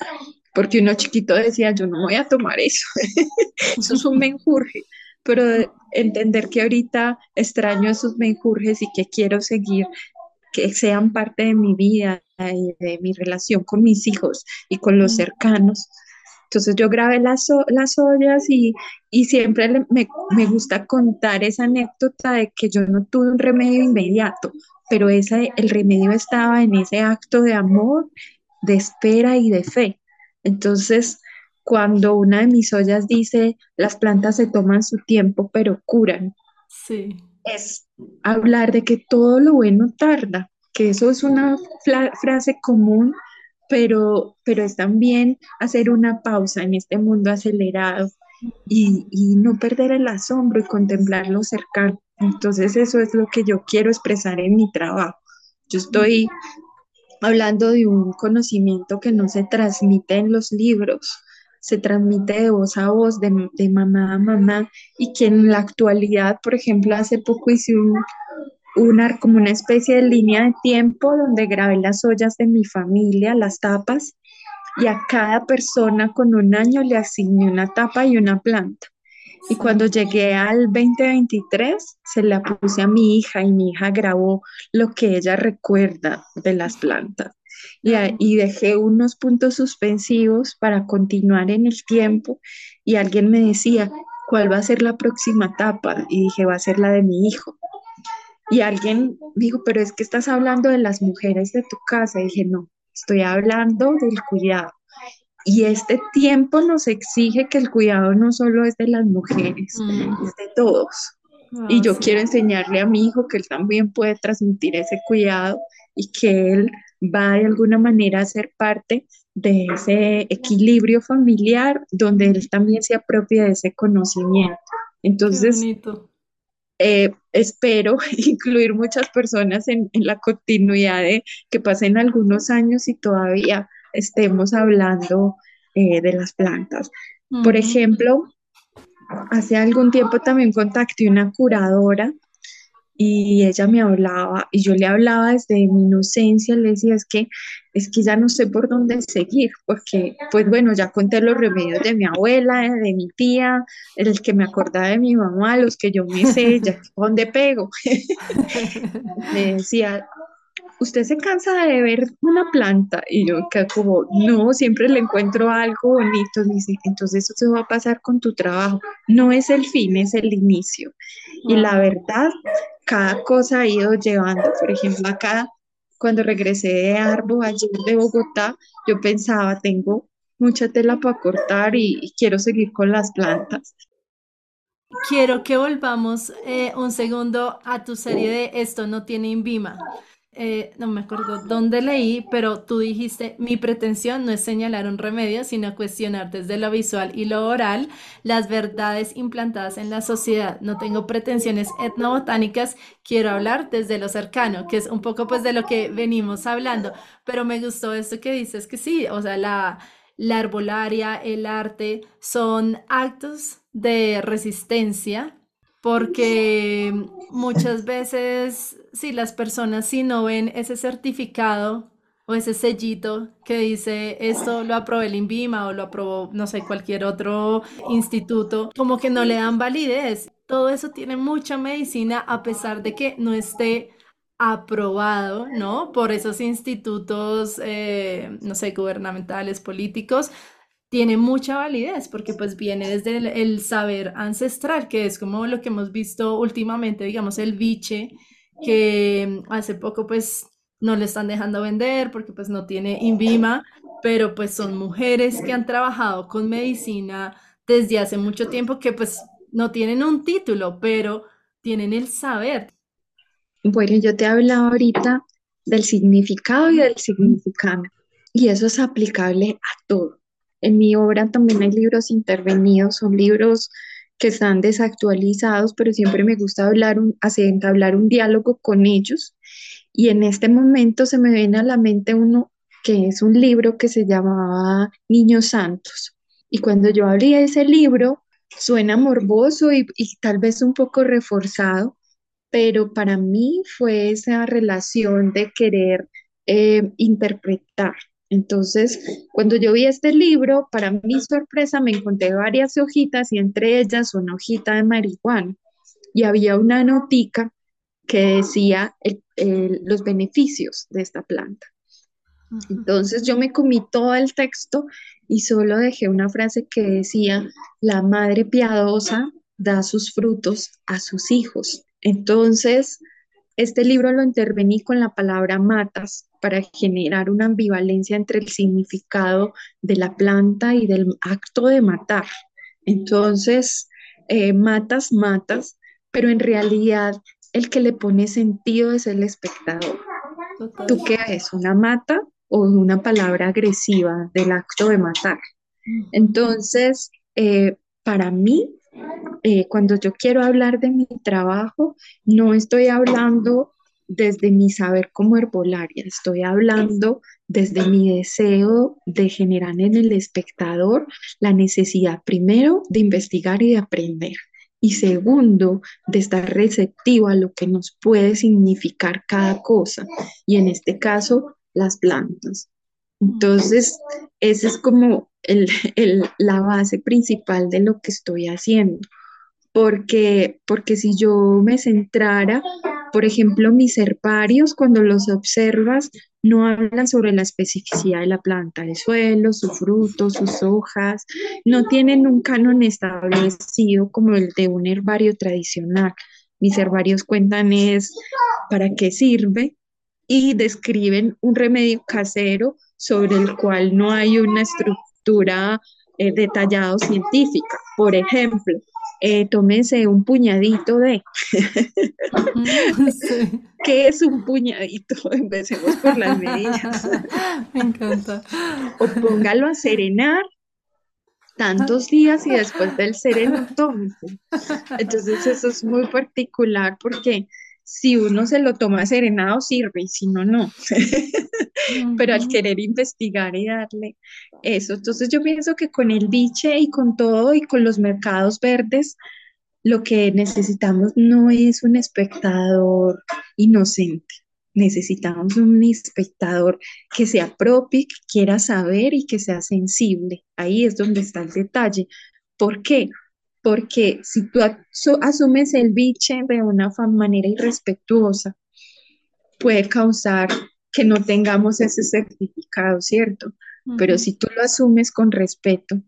porque uno chiquito decía, yo no voy a tomar eso, eso es un menjurje, pero entender que ahorita extraño esos menjurjes y que quiero seguir, que sean parte de mi vida y de mi relación con mis hijos y con los cercanos. Entonces yo grabé las, las ollas y, y siempre me, me, gusta contar esa anécdota de que yo no tuve un remedio inmediato, pero ese, el remedio estaba en ese acto de amor, de espera y de fe. Entonces, cuando una de mis ollas dice, las plantas se toman su tiempo, pero curan, sí. es hablar de que todo lo bueno tarda, que eso es una frase común, pero, pero es también hacer una pausa en este mundo acelerado y, y no perder el asombro y contemplar lo cercano. Entonces eso es lo que yo quiero expresar en mi trabajo. Yo estoy hablando de un conocimiento que no se transmite en los libros, se transmite de voz a voz, de, mamá a mamá, y que en la actualidad, por ejemplo, hace poco hice un, una, como una especie de línea de tiempo donde grabé las ollas de mi familia, las tapas, y a cada persona con un año le asigné una tapa y una planta. Y cuando llegué al 2023, se la puse a mi hija y mi hija grabó lo que ella recuerda de las plantas. Y, y, dejé unos puntos suspensivos para continuar en el tiempo. Y alguien me decía, ¿cuál va a ser la próxima etapa? Y dije, va a ser la de mi hijo. Y alguien dijo, pero es que estás hablando de las mujeres de tu casa. Y dije, no, estoy hablando del cuidado. Y este tiempo nos exige que el cuidado no solo es de las mujeres, mm. es de todos. y ah, yo quiero enseñarle a mi hijo que él también puede transmitir ese cuidado y que él va de alguna manera a ser parte de ese equilibrio familiar donde él también se apropia de ese conocimiento. Entonces, eh, espero incluir muchas personas en, la continuidad de que pasen algunos años y todavía estemos hablando eh, de las plantas. Por ejemplo, hace algún tiempo también contacté una curadora y ella me hablaba y yo le hablaba desde mi inocencia, le decía, es que, es que ya no sé por dónde seguir, porque pues bueno, ya conté los remedios de mi abuela, de mi tía, el que me acordaba de mi mamá, los que yo me sé, ya dónde pego. me decía, usted se cansa de ver una planta y yo que como, no, siempre le encuentro algo bonito, dice, entonces eso se va a pasar con tu trabajo, no es el fin, es el inicio. Y la verdad cada cosa ha ido llevando. Por ejemplo, acá, cuando regresé de Arbo, ayer de Bogotá, yo pensaba, tengo mucha tela para cortar y, quiero seguir con las plantas. Quiero que volvamos eh, un segundo a tu serie de Esto no tiene INVIMA. Eh, no me acuerdo dónde leí, pero tú dijiste, mi pretensión no es señalar un remedio, sino cuestionar desde lo visual y lo oral las verdades implantadas en la sociedad. No tengo pretensiones etnobotánicas, quiero hablar desde lo cercano, que es un poco pues de lo que venimos hablando, pero me gustó esto que dices, que sí, o sea, la, la el arte, son actos de resistencia porque muchas veces, si las personas si no ven ese certificado o ese sellito que dice esto lo aprobó el INVIMA o lo aprobó, no sé, cualquier otro instituto, como que no le dan validez. Todo eso tiene mucha medicina a pesar de que no esté aprobado, ¿no? Por esos institutos, eh, no sé, gubernamentales, políticos, tiene mucha validez porque pues viene desde el, saber ancestral, que es como lo que hemos visto últimamente, digamos, el biche, que hace poco pues no le están dejando vender porque pues no tiene INVIMA, pero pues son mujeres que han trabajado con medicina desde hace mucho tiempo que pues no tienen un título, pero tienen el saber. Bueno, yo te hablaba ahorita del significado y del significado, y eso es aplicable a todo en mi obra también hay libros intervenidos, son libros que están desactualizados, pero siempre me gusta hablar hacer, hablar un diálogo con ellos. Y en este momento se me viene a la mente uno que es un libro que se llamaba Niños Santos. Y cuando yo abrí ese libro, suena morboso y, tal vez un poco reforzado, pero para mí fue esa relación de querer eh, interpretar, entonces, cuando yo vi este libro, para mi sorpresa me encontré varias hojitas y entre ellas una hojita de marihuana y había una notica que decía los beneficios de esta planta. Entonces yo me comí todo el texto y solo dejé una frase que decía, la madre piadosa da sus frutos a sus hijos. Entonces, este libro lo intervení con la palabra matas para generar una ambivalencia entre el significado de la planta y del acto de matar. Entonces, eh, matas, matas, pero en realidad el que le pone sentido es el espectador. ¿Tú qué es? ¿Una mata o una palabra agresiva del acto de matar? Entonces, eh, para mí, eh, cuando yo quiero hablar de mi trabajo, no estoy hablando desde mi saber como herbolaria, estoy hablando desde mi deseo de generar en el espectador la necesidad primero de investigar y de aprender y segundo de estar receptivo a lo que nos puede significar cada cosa y en este caso las plantas. Entonces, esa es como la base principal de lo que estoy haciendo porque, porque si yo me centrara Por ejemplo, mis herbarios, cuando los observas, no hablan sobre la especificidad de la planta, el suelo, su fruto, sus hojas, no tienen un canon establecido como el de un herbario tradicional. Mis herbarios cuentan es para qué sirve y describen un remedio casero sobre el cual no hay una estructura eh, detallada científica. Por ejemplo, eh, tómese un puñadito de. ¿Qué es un puñadito? Empecemos por las medidas. Me encanta. O póngalo a serenar tantos días y después del sereno. Entonces eso es muy particular porque si uno se lo toma serenado sirve y si no, no. Pero al querer investigar y darle eso, entonces yo pienso que con el biche y con todo y con los mercados verdes, lo que necesitamos no es un espectador inocente. Necesitamos un espectador que se apropie, que quiera saber y que sea sensible. Ahí es donde está el detalle. ¿Por qué? Porque si tú asumes el biche de una manera irrespetuosa, puede causar que no tengamos ese certificado, ¿cierto? Pero si tú lo asumes con respeto,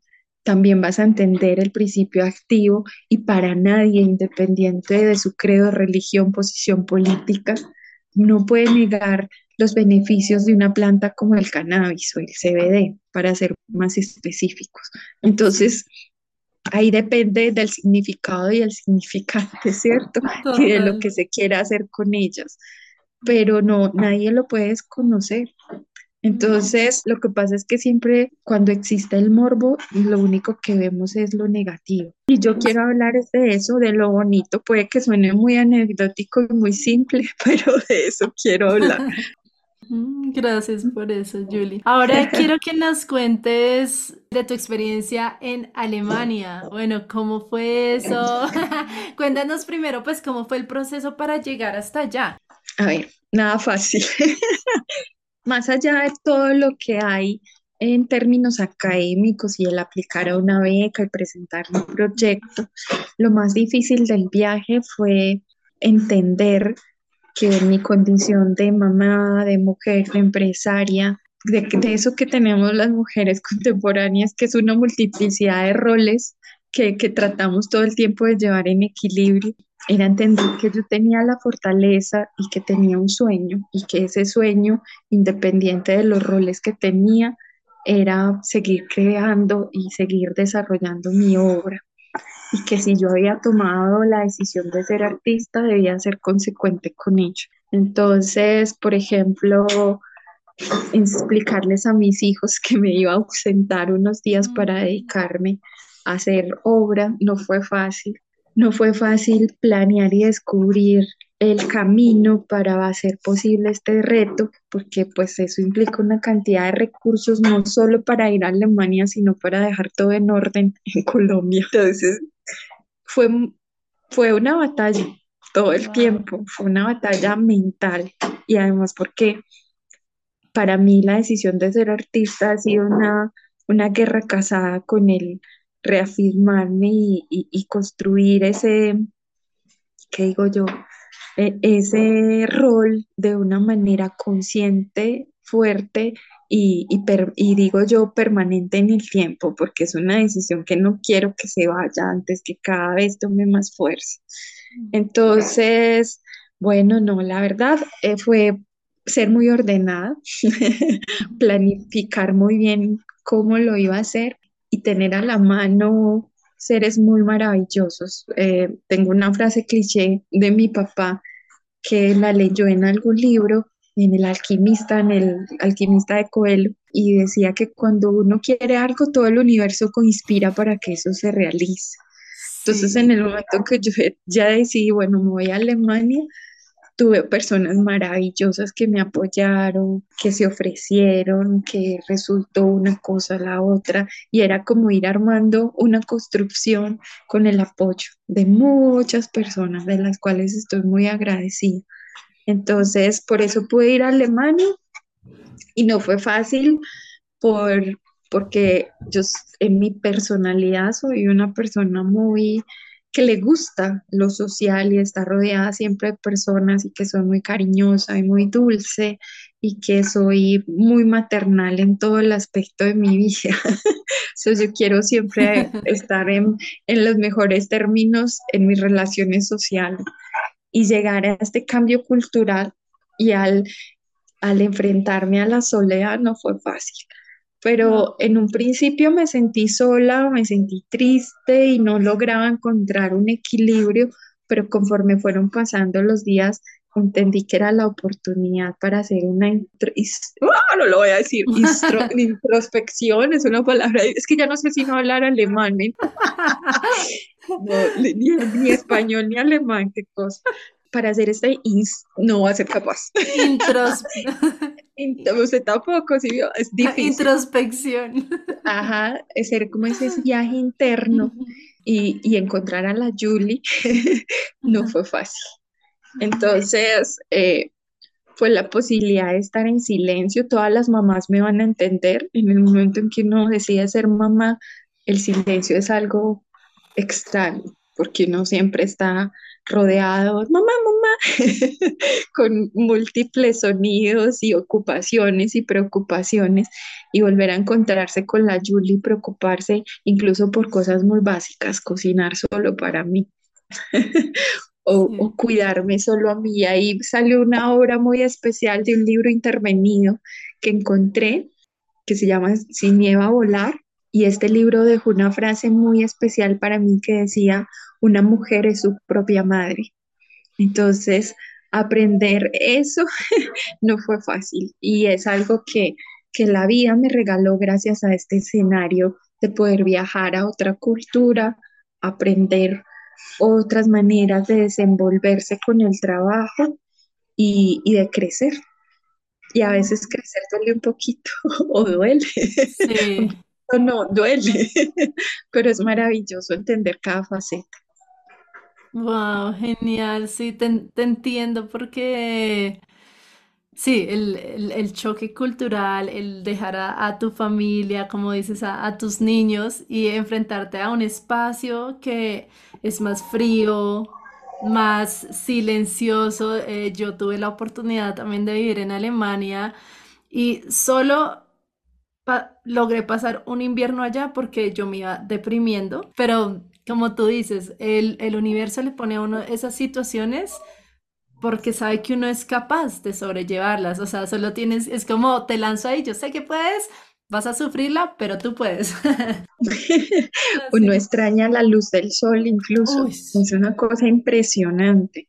también vas a entender el principio activo y para nadie, independiente de su credo, religión, posición política, no puede negar los beneficios de una planta como el cannabis o el CBD, para ser más específicos. Entonces, ahí depende del significado y el significante, ¿cierto? Y de lo que se quiera hacer con ellas. Pero no, nadie lo puede desconocer. Entonces, lo que pasa es que siempre cuando existe el morbo, lo único que vemos es lo negativo. Y yo quiero hablar de eso, de lo bonito. Puede que suene muy anecdótico y muy simple, pero de eso quiero hablar. Mm, gracias por eso, Julie. Ahora quiero que nos cuentes de tu experiencia en Alemania. Bueno, ¿cómo fue eso? Cuéntanos primero, pues, cómo fue el proceso para llegar hasta allá. A ver, nada fácil. Más allá de todo lo que hay en términos académicos y el aplicar a una beca y presentar un proyecto, lo más difícil del viaje fue entender que mi condición de mamá, de mujer, de empresaria, de, eso que tenemos las mujeres contemporáneas, que es una multiplicidad de roles que, que tratamos todo el tiempo de llevar en equilibrio, era entender que yo tenía la fortaleza y que tenía un sueño y que ese sueño, independiente de los roles que tenía, era seguir creando y seguir desarrollando mi obra y que si yo había tomado la decisión de ser artista debía ser consecuente con ello. Entonces, por ejemplo, explicarles a mis hijos que me iba a ausentar unos días para dedicarme a hacer obra no fue fácil. No fue fácil planear y descubrir el camino para hacer posible este reto, porque pues eso implica una cantidad de recursos, no solo para ir a Alemania, sino para dejar todo en orden en Colombia. Entonces, fue, fue una batalla todo el tiempo, fue una batalla mental y además porque para mí la decisión de ser artista ha sido una, una guerra casada con el reafirmarme y, construir ese, ¿qué digo yo? E, ese rol de una manera consciente, fuerte y, y, digo yo permanente en el tiempo, porque es una decisión que no quiero que se vaya antes que cada vez tome más fuerza. Entonces, bueno, no, la verdad eh, fue ser muy ordenada, planificar muy bien cómo lo iba a hacer y tener a la mano seres muy maravillosos. Eh, tengo una frase cliché de mi papá que la leyó en algún libro en El alquimista, en el alquimista de Coelho, y decía que cuando uno quiere algo, todo el universo conspira para que eso se realice. Entonces, en el momento que yo ya decidí, bueno, me voy a Alemania, tuve personas maravillosas que me apoyaron, que se ofrecieron, que resultó una cosa a la otra, y era como ir armando una construcción con el apoyo de muchas personas, de las cuales estoy muy agradecida. Entonces, por eso pude ir a Alemania y no fue fácil por, porque yo en mi personalidad soy una persona muy que le gusta lo social y está rodeada siempre de personas y que soy muy cariñosa y muy dulce y que soy muy maternal en todo el aspecto de mi vida. Entonces yo quiero siempre estar en, en los mejores términos en mis relaciones sociales y llegar a este cambio cultural y al, al enfrentarme a la soledad no fue fácil. Pero en un principio me sentí sola, me sentí triste y no lograba encontrar un equilibrio, pero conforme fueron pasando los días, entendí que era la oportunidad para hacer una ¡Ah! no lo voy a decir, introspección, es una palabra, es que ya no sé si no hablar alemán, ¿eh? ni, ni, español ni alemán, qué cosa para hacer este no va a ser capaz. Intros. Usted tampoco, sí, es difícil. Introspección. Ajá, ser como ese viaje interno y, y encontrar a la Julie no fue fácil. Entonces, eh, fue la posibilidad de estar en silencio. Todas las mamás me van a entender. En el momento en que uno decide ser mamá, el silencio es algo extraño, porque uno siempre está rodeado, mamá, mamá, con múltiples sonidos y ocupaciones y preocupaciones y volver a encontrarse con la Julie preocuparse incluso por cosas muy básicas, cocinar solo para mí. o, cuidarme solo a mí. Ahí salió una obra muy especial de un libro intervenido que encontré, que se llama Sin nieva a volar, y este libro dejó una frase muy especial para mí que decía, una mujer es su propia madre. Entonces, aprender eso no fue fácil y es algo que, que la vida me regaló gracias a este escenario de poder viajar a otra cultura, aprender otras maneras de desenvolverse con el trabajo y, y de crecer. Y a veces crecer duele un poquito o duele. Sí no, duele, pero es maravilloso entender cada faceta. Wow, genial, sí, te, entiendo porque sí, el, choque cultural, el dejar a, tu familia, como dices, a, tus niños y enfrentarte a un espacio que es más frío, más silencioso. Eh, yo tuve la oportunidad también de vivir en Alemania y solo logré pasar un invierno allá porque yo me iba deprimiendo, pero como tú dices, el, el universo le pone a uno esas situaciones porque sabe que uno es capaz de sobrellevarlas, o sea, solo tienes, es como te lanzo ahí, yo sé que puedes, vas a sufrirla, pero tú puedes. uno extraña la luz del sol incluso, es una cosa impresionante.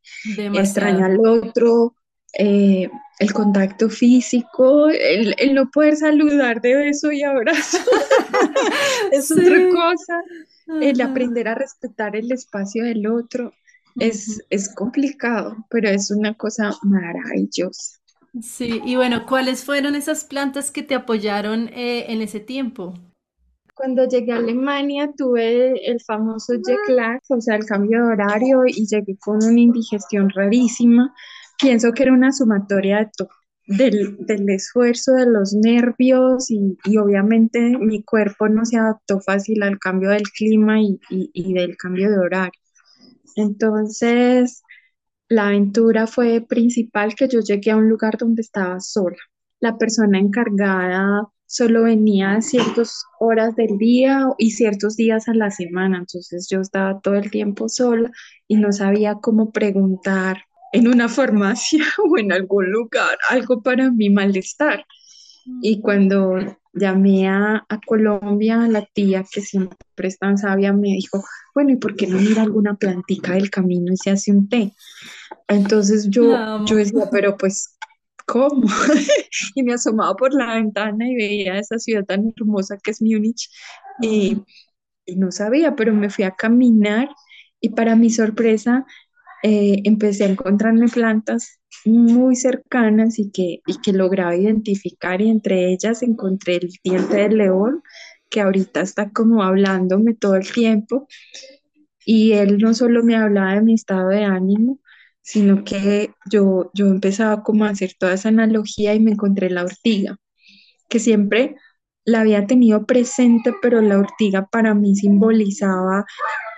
Extraña al otro, eh, el contacto físico, el, no poder saludar de beso y abrazo, es otra cosa, el aprender a respetar el espacio del otro. Es, es complicado, pero es una cosa maravillosa. Sí, y bueno, ¿cuáles fueron esas plantas que te apoyaron eh, en ese tiempo? Cuando llegué a Alemania tuve el famoso jet lag, o sea, el cambio de horario y llegué con una indigestión rarísima pienso que era una sumatoria del, del, esfuerzo, de los nervios y, y, obviamente mi cuerpo no se adaptó fácil al cambio del clima y, y, del cambio de horario. Entonces, la aventura fue principal que yo llegué a un lugar donde estaba sola. La persona encargada solo venía ciertas horas del día y ciertos días a la semana, entonces yo estaba todo el tiempo sola y no sabía cómo preguntar en una farmacia o en algún lugar algo para mi malestar. Y cuando llamé a, Colombia, la tía que siempre es tan sabia me dijo, bueno, ¿y por qué no mira alguna plantica del camino y se hace un té? Entonces yo, yo decía, pero pues, ¿cómo? y me asomaba por la ventana y veía esa ciudad tan hermosa que es Múnich y, y no sabía, pero me fui a caminar y para mi sorpresa eh, empecé a encontrarme plantas muy cercanas y que, y que lograba identificar y entre ellas encontré el diente del león, que ahorita está como hablándome todo el tiempo. Y él no solo me hablaba de mi estado de ánimo, sino que yo, yo empezaba como a hacer toda esa analogía y me encontré la ortiga, que siempre la había tenido presente, pero la ortiga para mí simbolizaba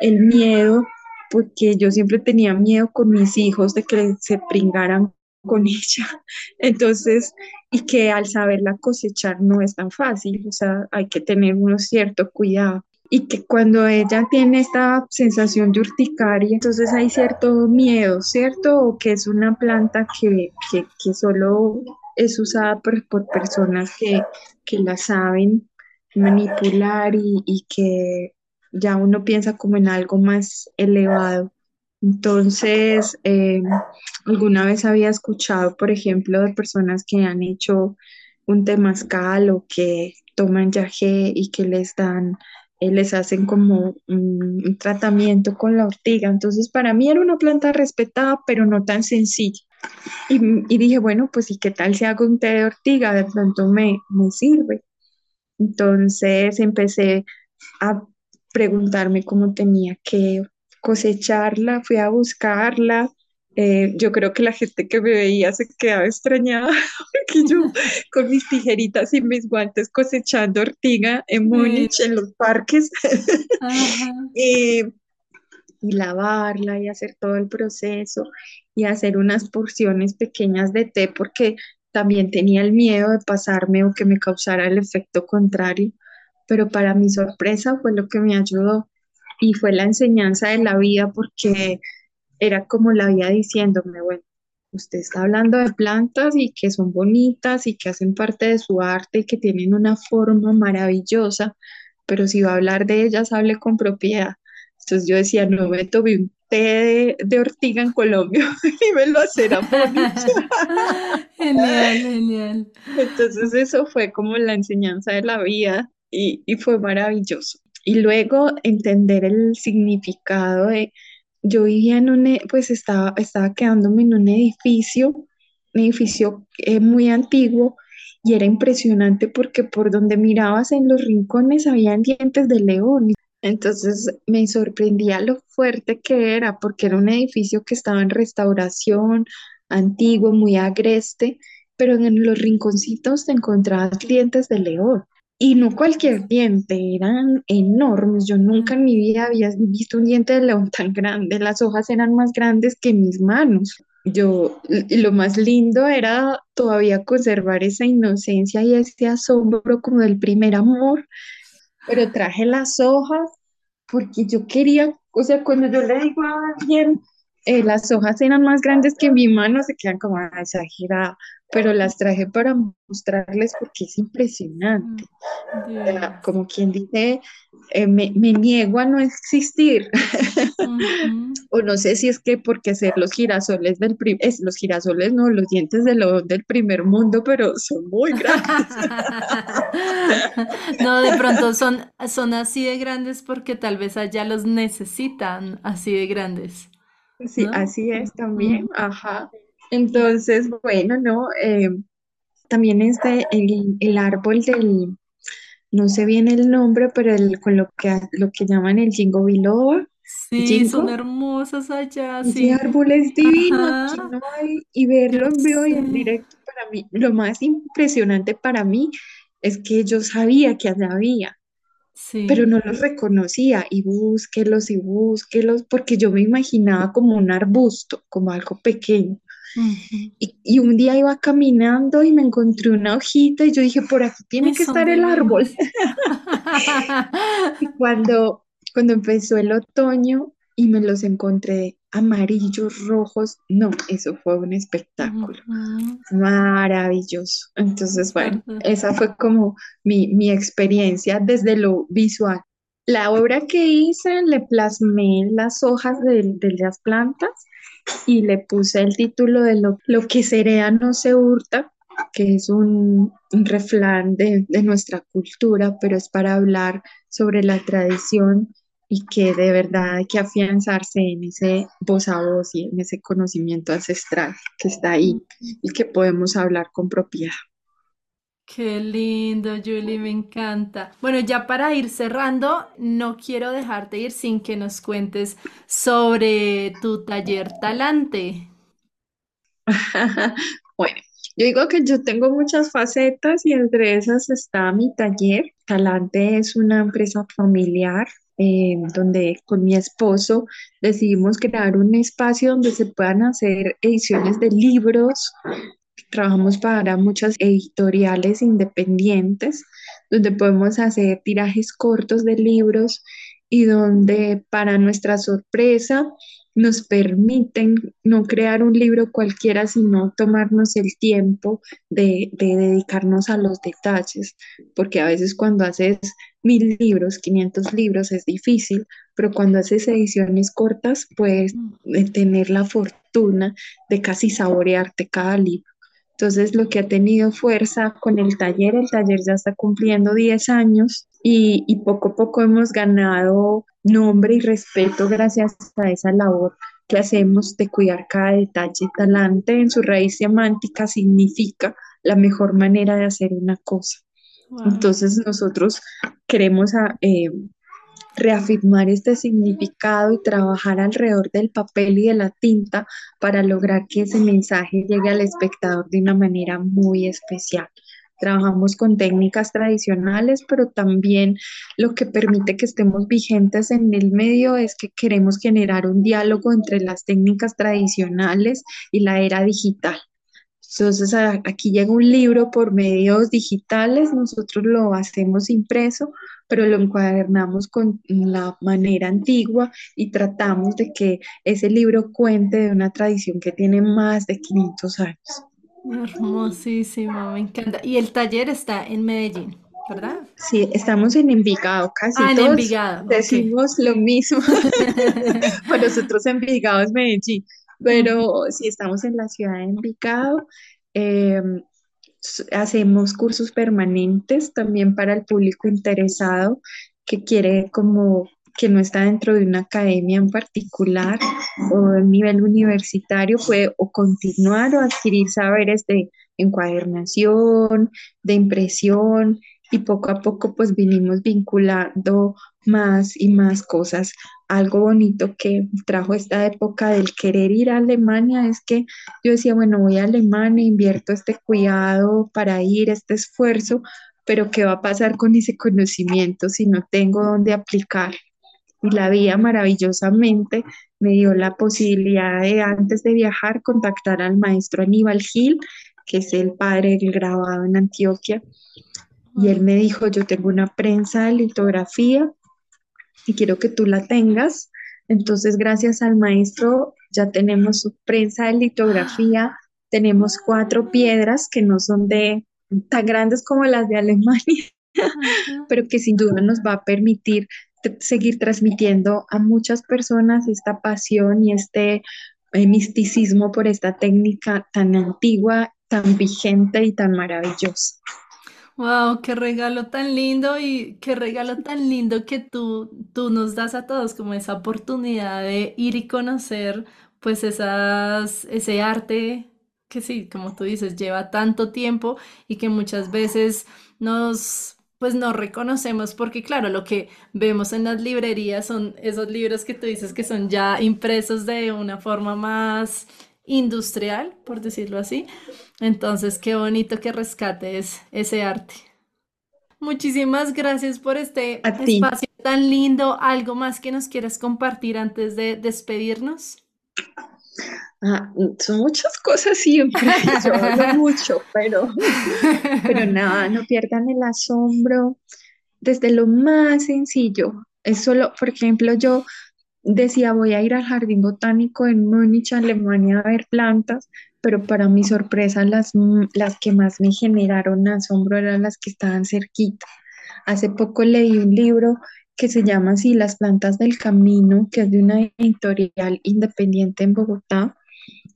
el miedo porque yo siempre tenía miedo con mis hijos de que se pringaran con ella. Entonces, y que al saberla cosechar no es tan fácil, o sea, hay que tener un cierto cuidado. Y que cuando ella tiene esta sensación de urticaria, entonces hay cierto miedo, ¿cierto? O que es una planta que, que, que solo es usada por, por personas que, que, la saben manipular y, y que ya uno piensa como en algo más elevado. Entonces, eh, alguna vez había escuchado, por ejemplo, de personas que han hecho un temazcal o que toman yagé y que les dan, eh, les hacen como un, tratamiento con la ortiga. Entonces, para mí era una planta respetada, pero no tan sencilla. Y, y, dije, bueno, pues ¿y qué tal si hago un té de ortiga? De pronto me, me sirve. Entonces empecé a preguntarme cómo tenía que cosecharla, fui a buscarla. Eh, yo creo que la gente que me veía se quedaba extrañada porque yo con mis tijeritas y mis guantes cosechando ortiga en Múnich, en los parques, y, y lavarla y hacer todo el proceso y hacer unas porciones pequeñas de té porque también tenía el miedo de pasarme o que me causara el efecto contrario, pero para mi sorpresa fue lo que me ayudó y fue la enseñanza de la vida porque era como la vida diciéndome, bueno, usted está hablando de plantas y que son bonitas y que hacen parte de su arte y que tienen una forma maravillosa, pero si va a hablar de ellas, hable con propiedad. Entonces yo decía, no me tomé un té de, ortiga en Colombia y me lo hacía Genial, genial. Entonces eso fue como la enseñanza de la vida y, fue maravilloso y luego entender el significado de, yo vivía en un, e, pues estaba, estaba quedándome en un edificio, un edificio eh, muy antiguo y era impresionante porque por donde mirabas en los rincones habían dientes de león. Entonces me sorprendía lo fuerte que era porque era un edificio que estaba en restauración, antiguo, muy agreste, pero en los rinconcitos te encontrabas dientes de león. Y no cualquier diente, eran enormes. Yo nunca en mi vida había visto un diente de león tan grande. Las hojas eran más grandes que mis manos. Yo, lo más lindo era todavía conservar esa inocencia y ese asombro como del primer amor. Pero traje las hojas porque yo quería, o sea, cuando yo le digo a alguien, eh, las hojas eran más grandes que mi mano, se quedan como exageradas pero las traje para mostrarles porque es impresionante. Como quien dice, eh, me, niego a no existir. o no sé si es que porque ser los girasoles del es los girasoles, no, los dientes de lo, del primer mundo, pero son muy grandes. no, de pronto son, son así de grandes porque tal vez allá los necesitan así de grandes. Sí, así es también, ajá. Entonces, bueno, ¿no? Eh, también este, el, el, árbol del, no sé bien el nombre, pero el, con lo que, lo que llaman el jingo biloba. Sí, son hermosas allá, sí. árbol es divino, y verlo en vivo y en directo para mí, lo más impresionante para mí es que yo sabía que allá había, pero no los reconocía y búsquelos y búsquelos porque yo me imaginaba como un arbusto, como algo pequeño y, un día iba caminando y me encontré una hojita y yo dije, por aquí tiene que estar el árbol. y cuando, cuando empezó el otoño y me los encontré amarillos, rojos, no, eso fue un espectáculo maravilloso. Entonces, bueno, esa fue como mi, mi experiencia desde lo visual. La obra que hice, le plasmé las hojas de, de las plantas y le puse el título de Lo, lo que serea no se hurta, que es un, un refrán de, de, nuestra cultura, pero es para hablar sobre la tradición y que de verdad hay que afianzarse en ese voz a voz y en ese conocimiento ancestral que está ahí y que podemos hablar con propiedad. Qué lindo, Julie, me encanta. Bueno, ya para ir cerrando, no quiero dejarte ir sin que nos cuentes sobre tu taller Talante. bueno, yo digo que yo tengo muchas facetas y entre esas está mi taller. Talante es una empresa familiar eh, donde con mi esposo decidimos crear un espacio donde se puedan hacer ediciones de libros. Trabajamos para muchas editoriales independientes, donde podemos hacer tirajes cortos de libros y donde para nuestra sorpresa nos permiten no crear un libro cualquiera, sino tomarnos el tiempo de, dedicarnos a los detalles, porque a veces cuando haces mil libros, 500 libros es difícil, pero cuando haces ediciones cortas puedes mm. tener la fortuna de casi saborearte cada libro. Entonces, lo que ha tenido fuerza con el taller, el taller ya está cumpliendo 10 años y, y, poco a poco hemos ganado nombre y respeto gracias a esa labor que hacemos de cuidar cada detalle. Talante en su raíz semántica significa la mejor manera de hacer una cosa. Entonces, nosotros queremos a, eh, reafirmar este significado y trabajar alrededor del papel y de la tinta para lograr que ese mensaje llegue al espectador de una manera muy especial. Trabajamos con técnicas tradicionales, pero también lo que permite que estemos vigentes en el medio es que queremos generar un diálogo entre las técnicas tradicionales y la era digital. Entonces aquí llega un libro por medios digitales, nosotros lo hacemos impreso, pero lo encuadernamos con la manera antigua y tratamos de que ese libro cuente de una tradición que tiene más de 500 años. Hermosísimo, me encanta. Y el taller está en Medellín, ¿verdad? Sí, estamos en Envigado, casi ah, todos Envigado. decimos lo mismo. Para nosotros Envigado es Medellín, pero sí estamos en la ciudad de Envigado. Em, hacemos cursos permanentes también para el público interesado que quiere como que no está dentro de una academia en particular o a nivel universitario puede o continuar o adquirir saberes de encuadernación, de impresión y poco a poco pues vinimos vinculando más y más cosas. Algo bonito que trajo esta época del querer ir a Alemania es que yo decía, bueno, voy a Alemania, invierto este cuidado para ir, este esfuerzo, pero ¿qué va a pasar con ese conocimiento si no tengo dónde aplicar? Y la vida maravillosamente me dio la posibilidad de antes de viajar contactar al maestro Aníbal Gil, que es el padre del grabado en Antioquia. Y él me dijo, yo tengo una prensa de litografía y quiero que tú la tengas. Entonces, gracias al maestro, ya tenemos su prensa de litografía, tenemos cuatro piedras que no son de tan grandes como las de Alemania, pero que sin duda nos va a permitir seguir transmitiendo a muchas personas esta pasión y este eh, misticismo por esta técnica tan antigua, tan vigente y tan maravillosa. Wow, qué regalo tan lindo y qué regalo tan lindo que tú, tú nos das a todos como esa oportunidad de ir y conocer pues esas, ese arte que sí, como tú dices, lleva tanto tiempo y que muchas veces nos pues no reconocemos porque claro, lo que vemos en las librerías son esos libros que tú dices que son ya impresos de una forma más industrial, por decirlo así. Entonces, qué bonito que rescates ese arte. Muchísimas gracias por este espacio tan lindo. ¿Algo más que nos quieras compartir antes de despedirnos? Ah, son muchas cosas siempre, yo hablo mucho, pero, pero nada, no pierdan el asombro desde lo más sencillo. Es solo, por ejemplo, yo decía voy a ir al jardín botánico en Múnich, Alemania, a ver plantas, pero para mi sorpresa las, las que más me generaron asombro eran las que estaban cerquita. Hace poco leí un libro que se llama así Las plantas del camino, que es de una editorial independiente en Bogotá.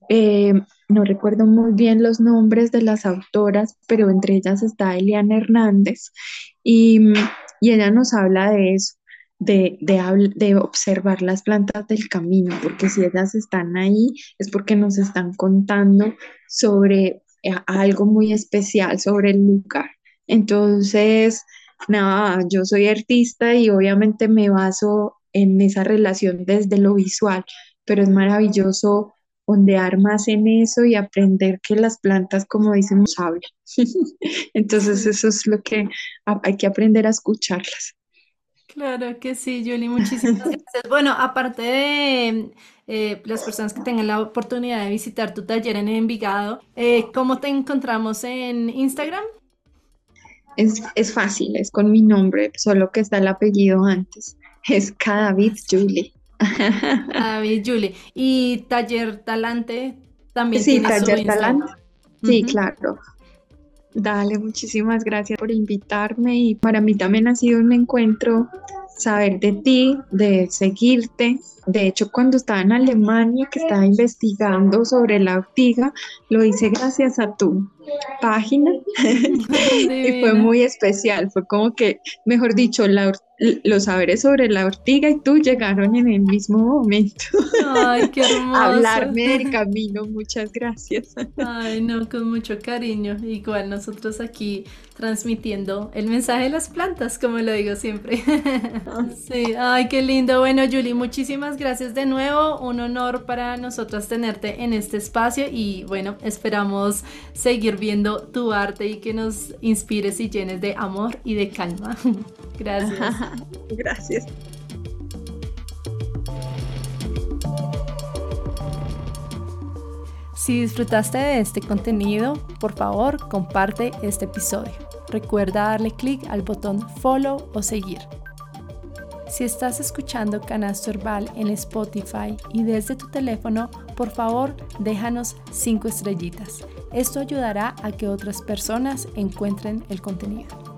Eh, no recuerdo muy bien los nombres de las autoras, pero entre ellas está Eliana Hernández y, y ella nos habla de eso, de, de, observar las plantas del camino, porque si ellas están ahí es porque nos están contando sobre eh, algo muy especial, sobre el lugar. Entonces, nada, yo soy artista y obviamente me baso en esa relación desde lo visual, pero es maravilloso ondear más en eso y aprender que las plantas, como dicen, hablan. Entonces, eso es lo que hay que aprender a escucharlas. Claro que sí, Julie, muchísimas gracias. Bueno, aparte de eh, las personas que tengan la oportunidad de visitar tu taller en Envigado, eh, ¿cómo te encontramos en Instagram? Es, es fácil, es con mi nombre, solo que está el apellido antes. Es Cadavid Julie. David Julie. ¿Y Taller Talante también? Sí, tiene Taller? Talante. Sí, claro. Dale, muchísimas gracias por invitarme y para mí también ha sido un encuentro saber de ti, de seguirte. De hecho, cuando estaba en Alemania, que estaba investigando sobre la ortiga, lo hice gracias a tu página y fue muy especial. Fue como que, mejor dicho, la los saberes sobre la ortiga y tú llegaron en el mismo momento Ay, qué hermoso. a hablarme del camino. Muchas gracias. Ay, no, con mucho cariño. Igual nosotros aquí transmitiendo el mensaje de las plantas, como lo digo siempre. Sí, ay, qué lindo. Bueno, Julie, muchísimas gracias de nuevo. Un honor para nosotros tenerte en este espacio y bueno, esperamos seguir viendo tu arte y que nos inspires y llenes de amor y de calma. Gracias. Gracias. Si disfrutaste de este contenido, por favor comparte este episodio. Recuerda darle clic al botón follow o seguir. Si estás escuchando Canasto Herbal en Spotify y desde tu teléfono, por favor déjanos 5 estrellitas. Esto ayudará a que otras personas encuentren el contenido.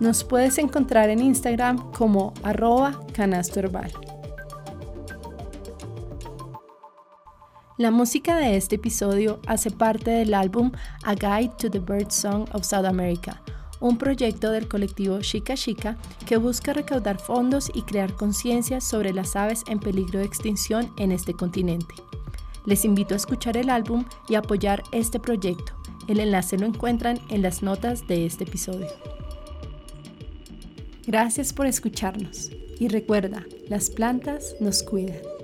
Nos puedes encontrar en Instagram como arroba canasto. La música de este episodio hace parte del álbum A Guide to the Bird Song of South America, un proyecto del colectivo Chica Chica que busca recaudar fondos y crear conciencia sobre las aves en peligro de extinción en este continente. Les invito a escuchar el álbum y apoyar este proyecto. El enlace lo encuentran en las notas de este episodio. Gracias por escucharnos y recuerda, las plantas nos cuidan.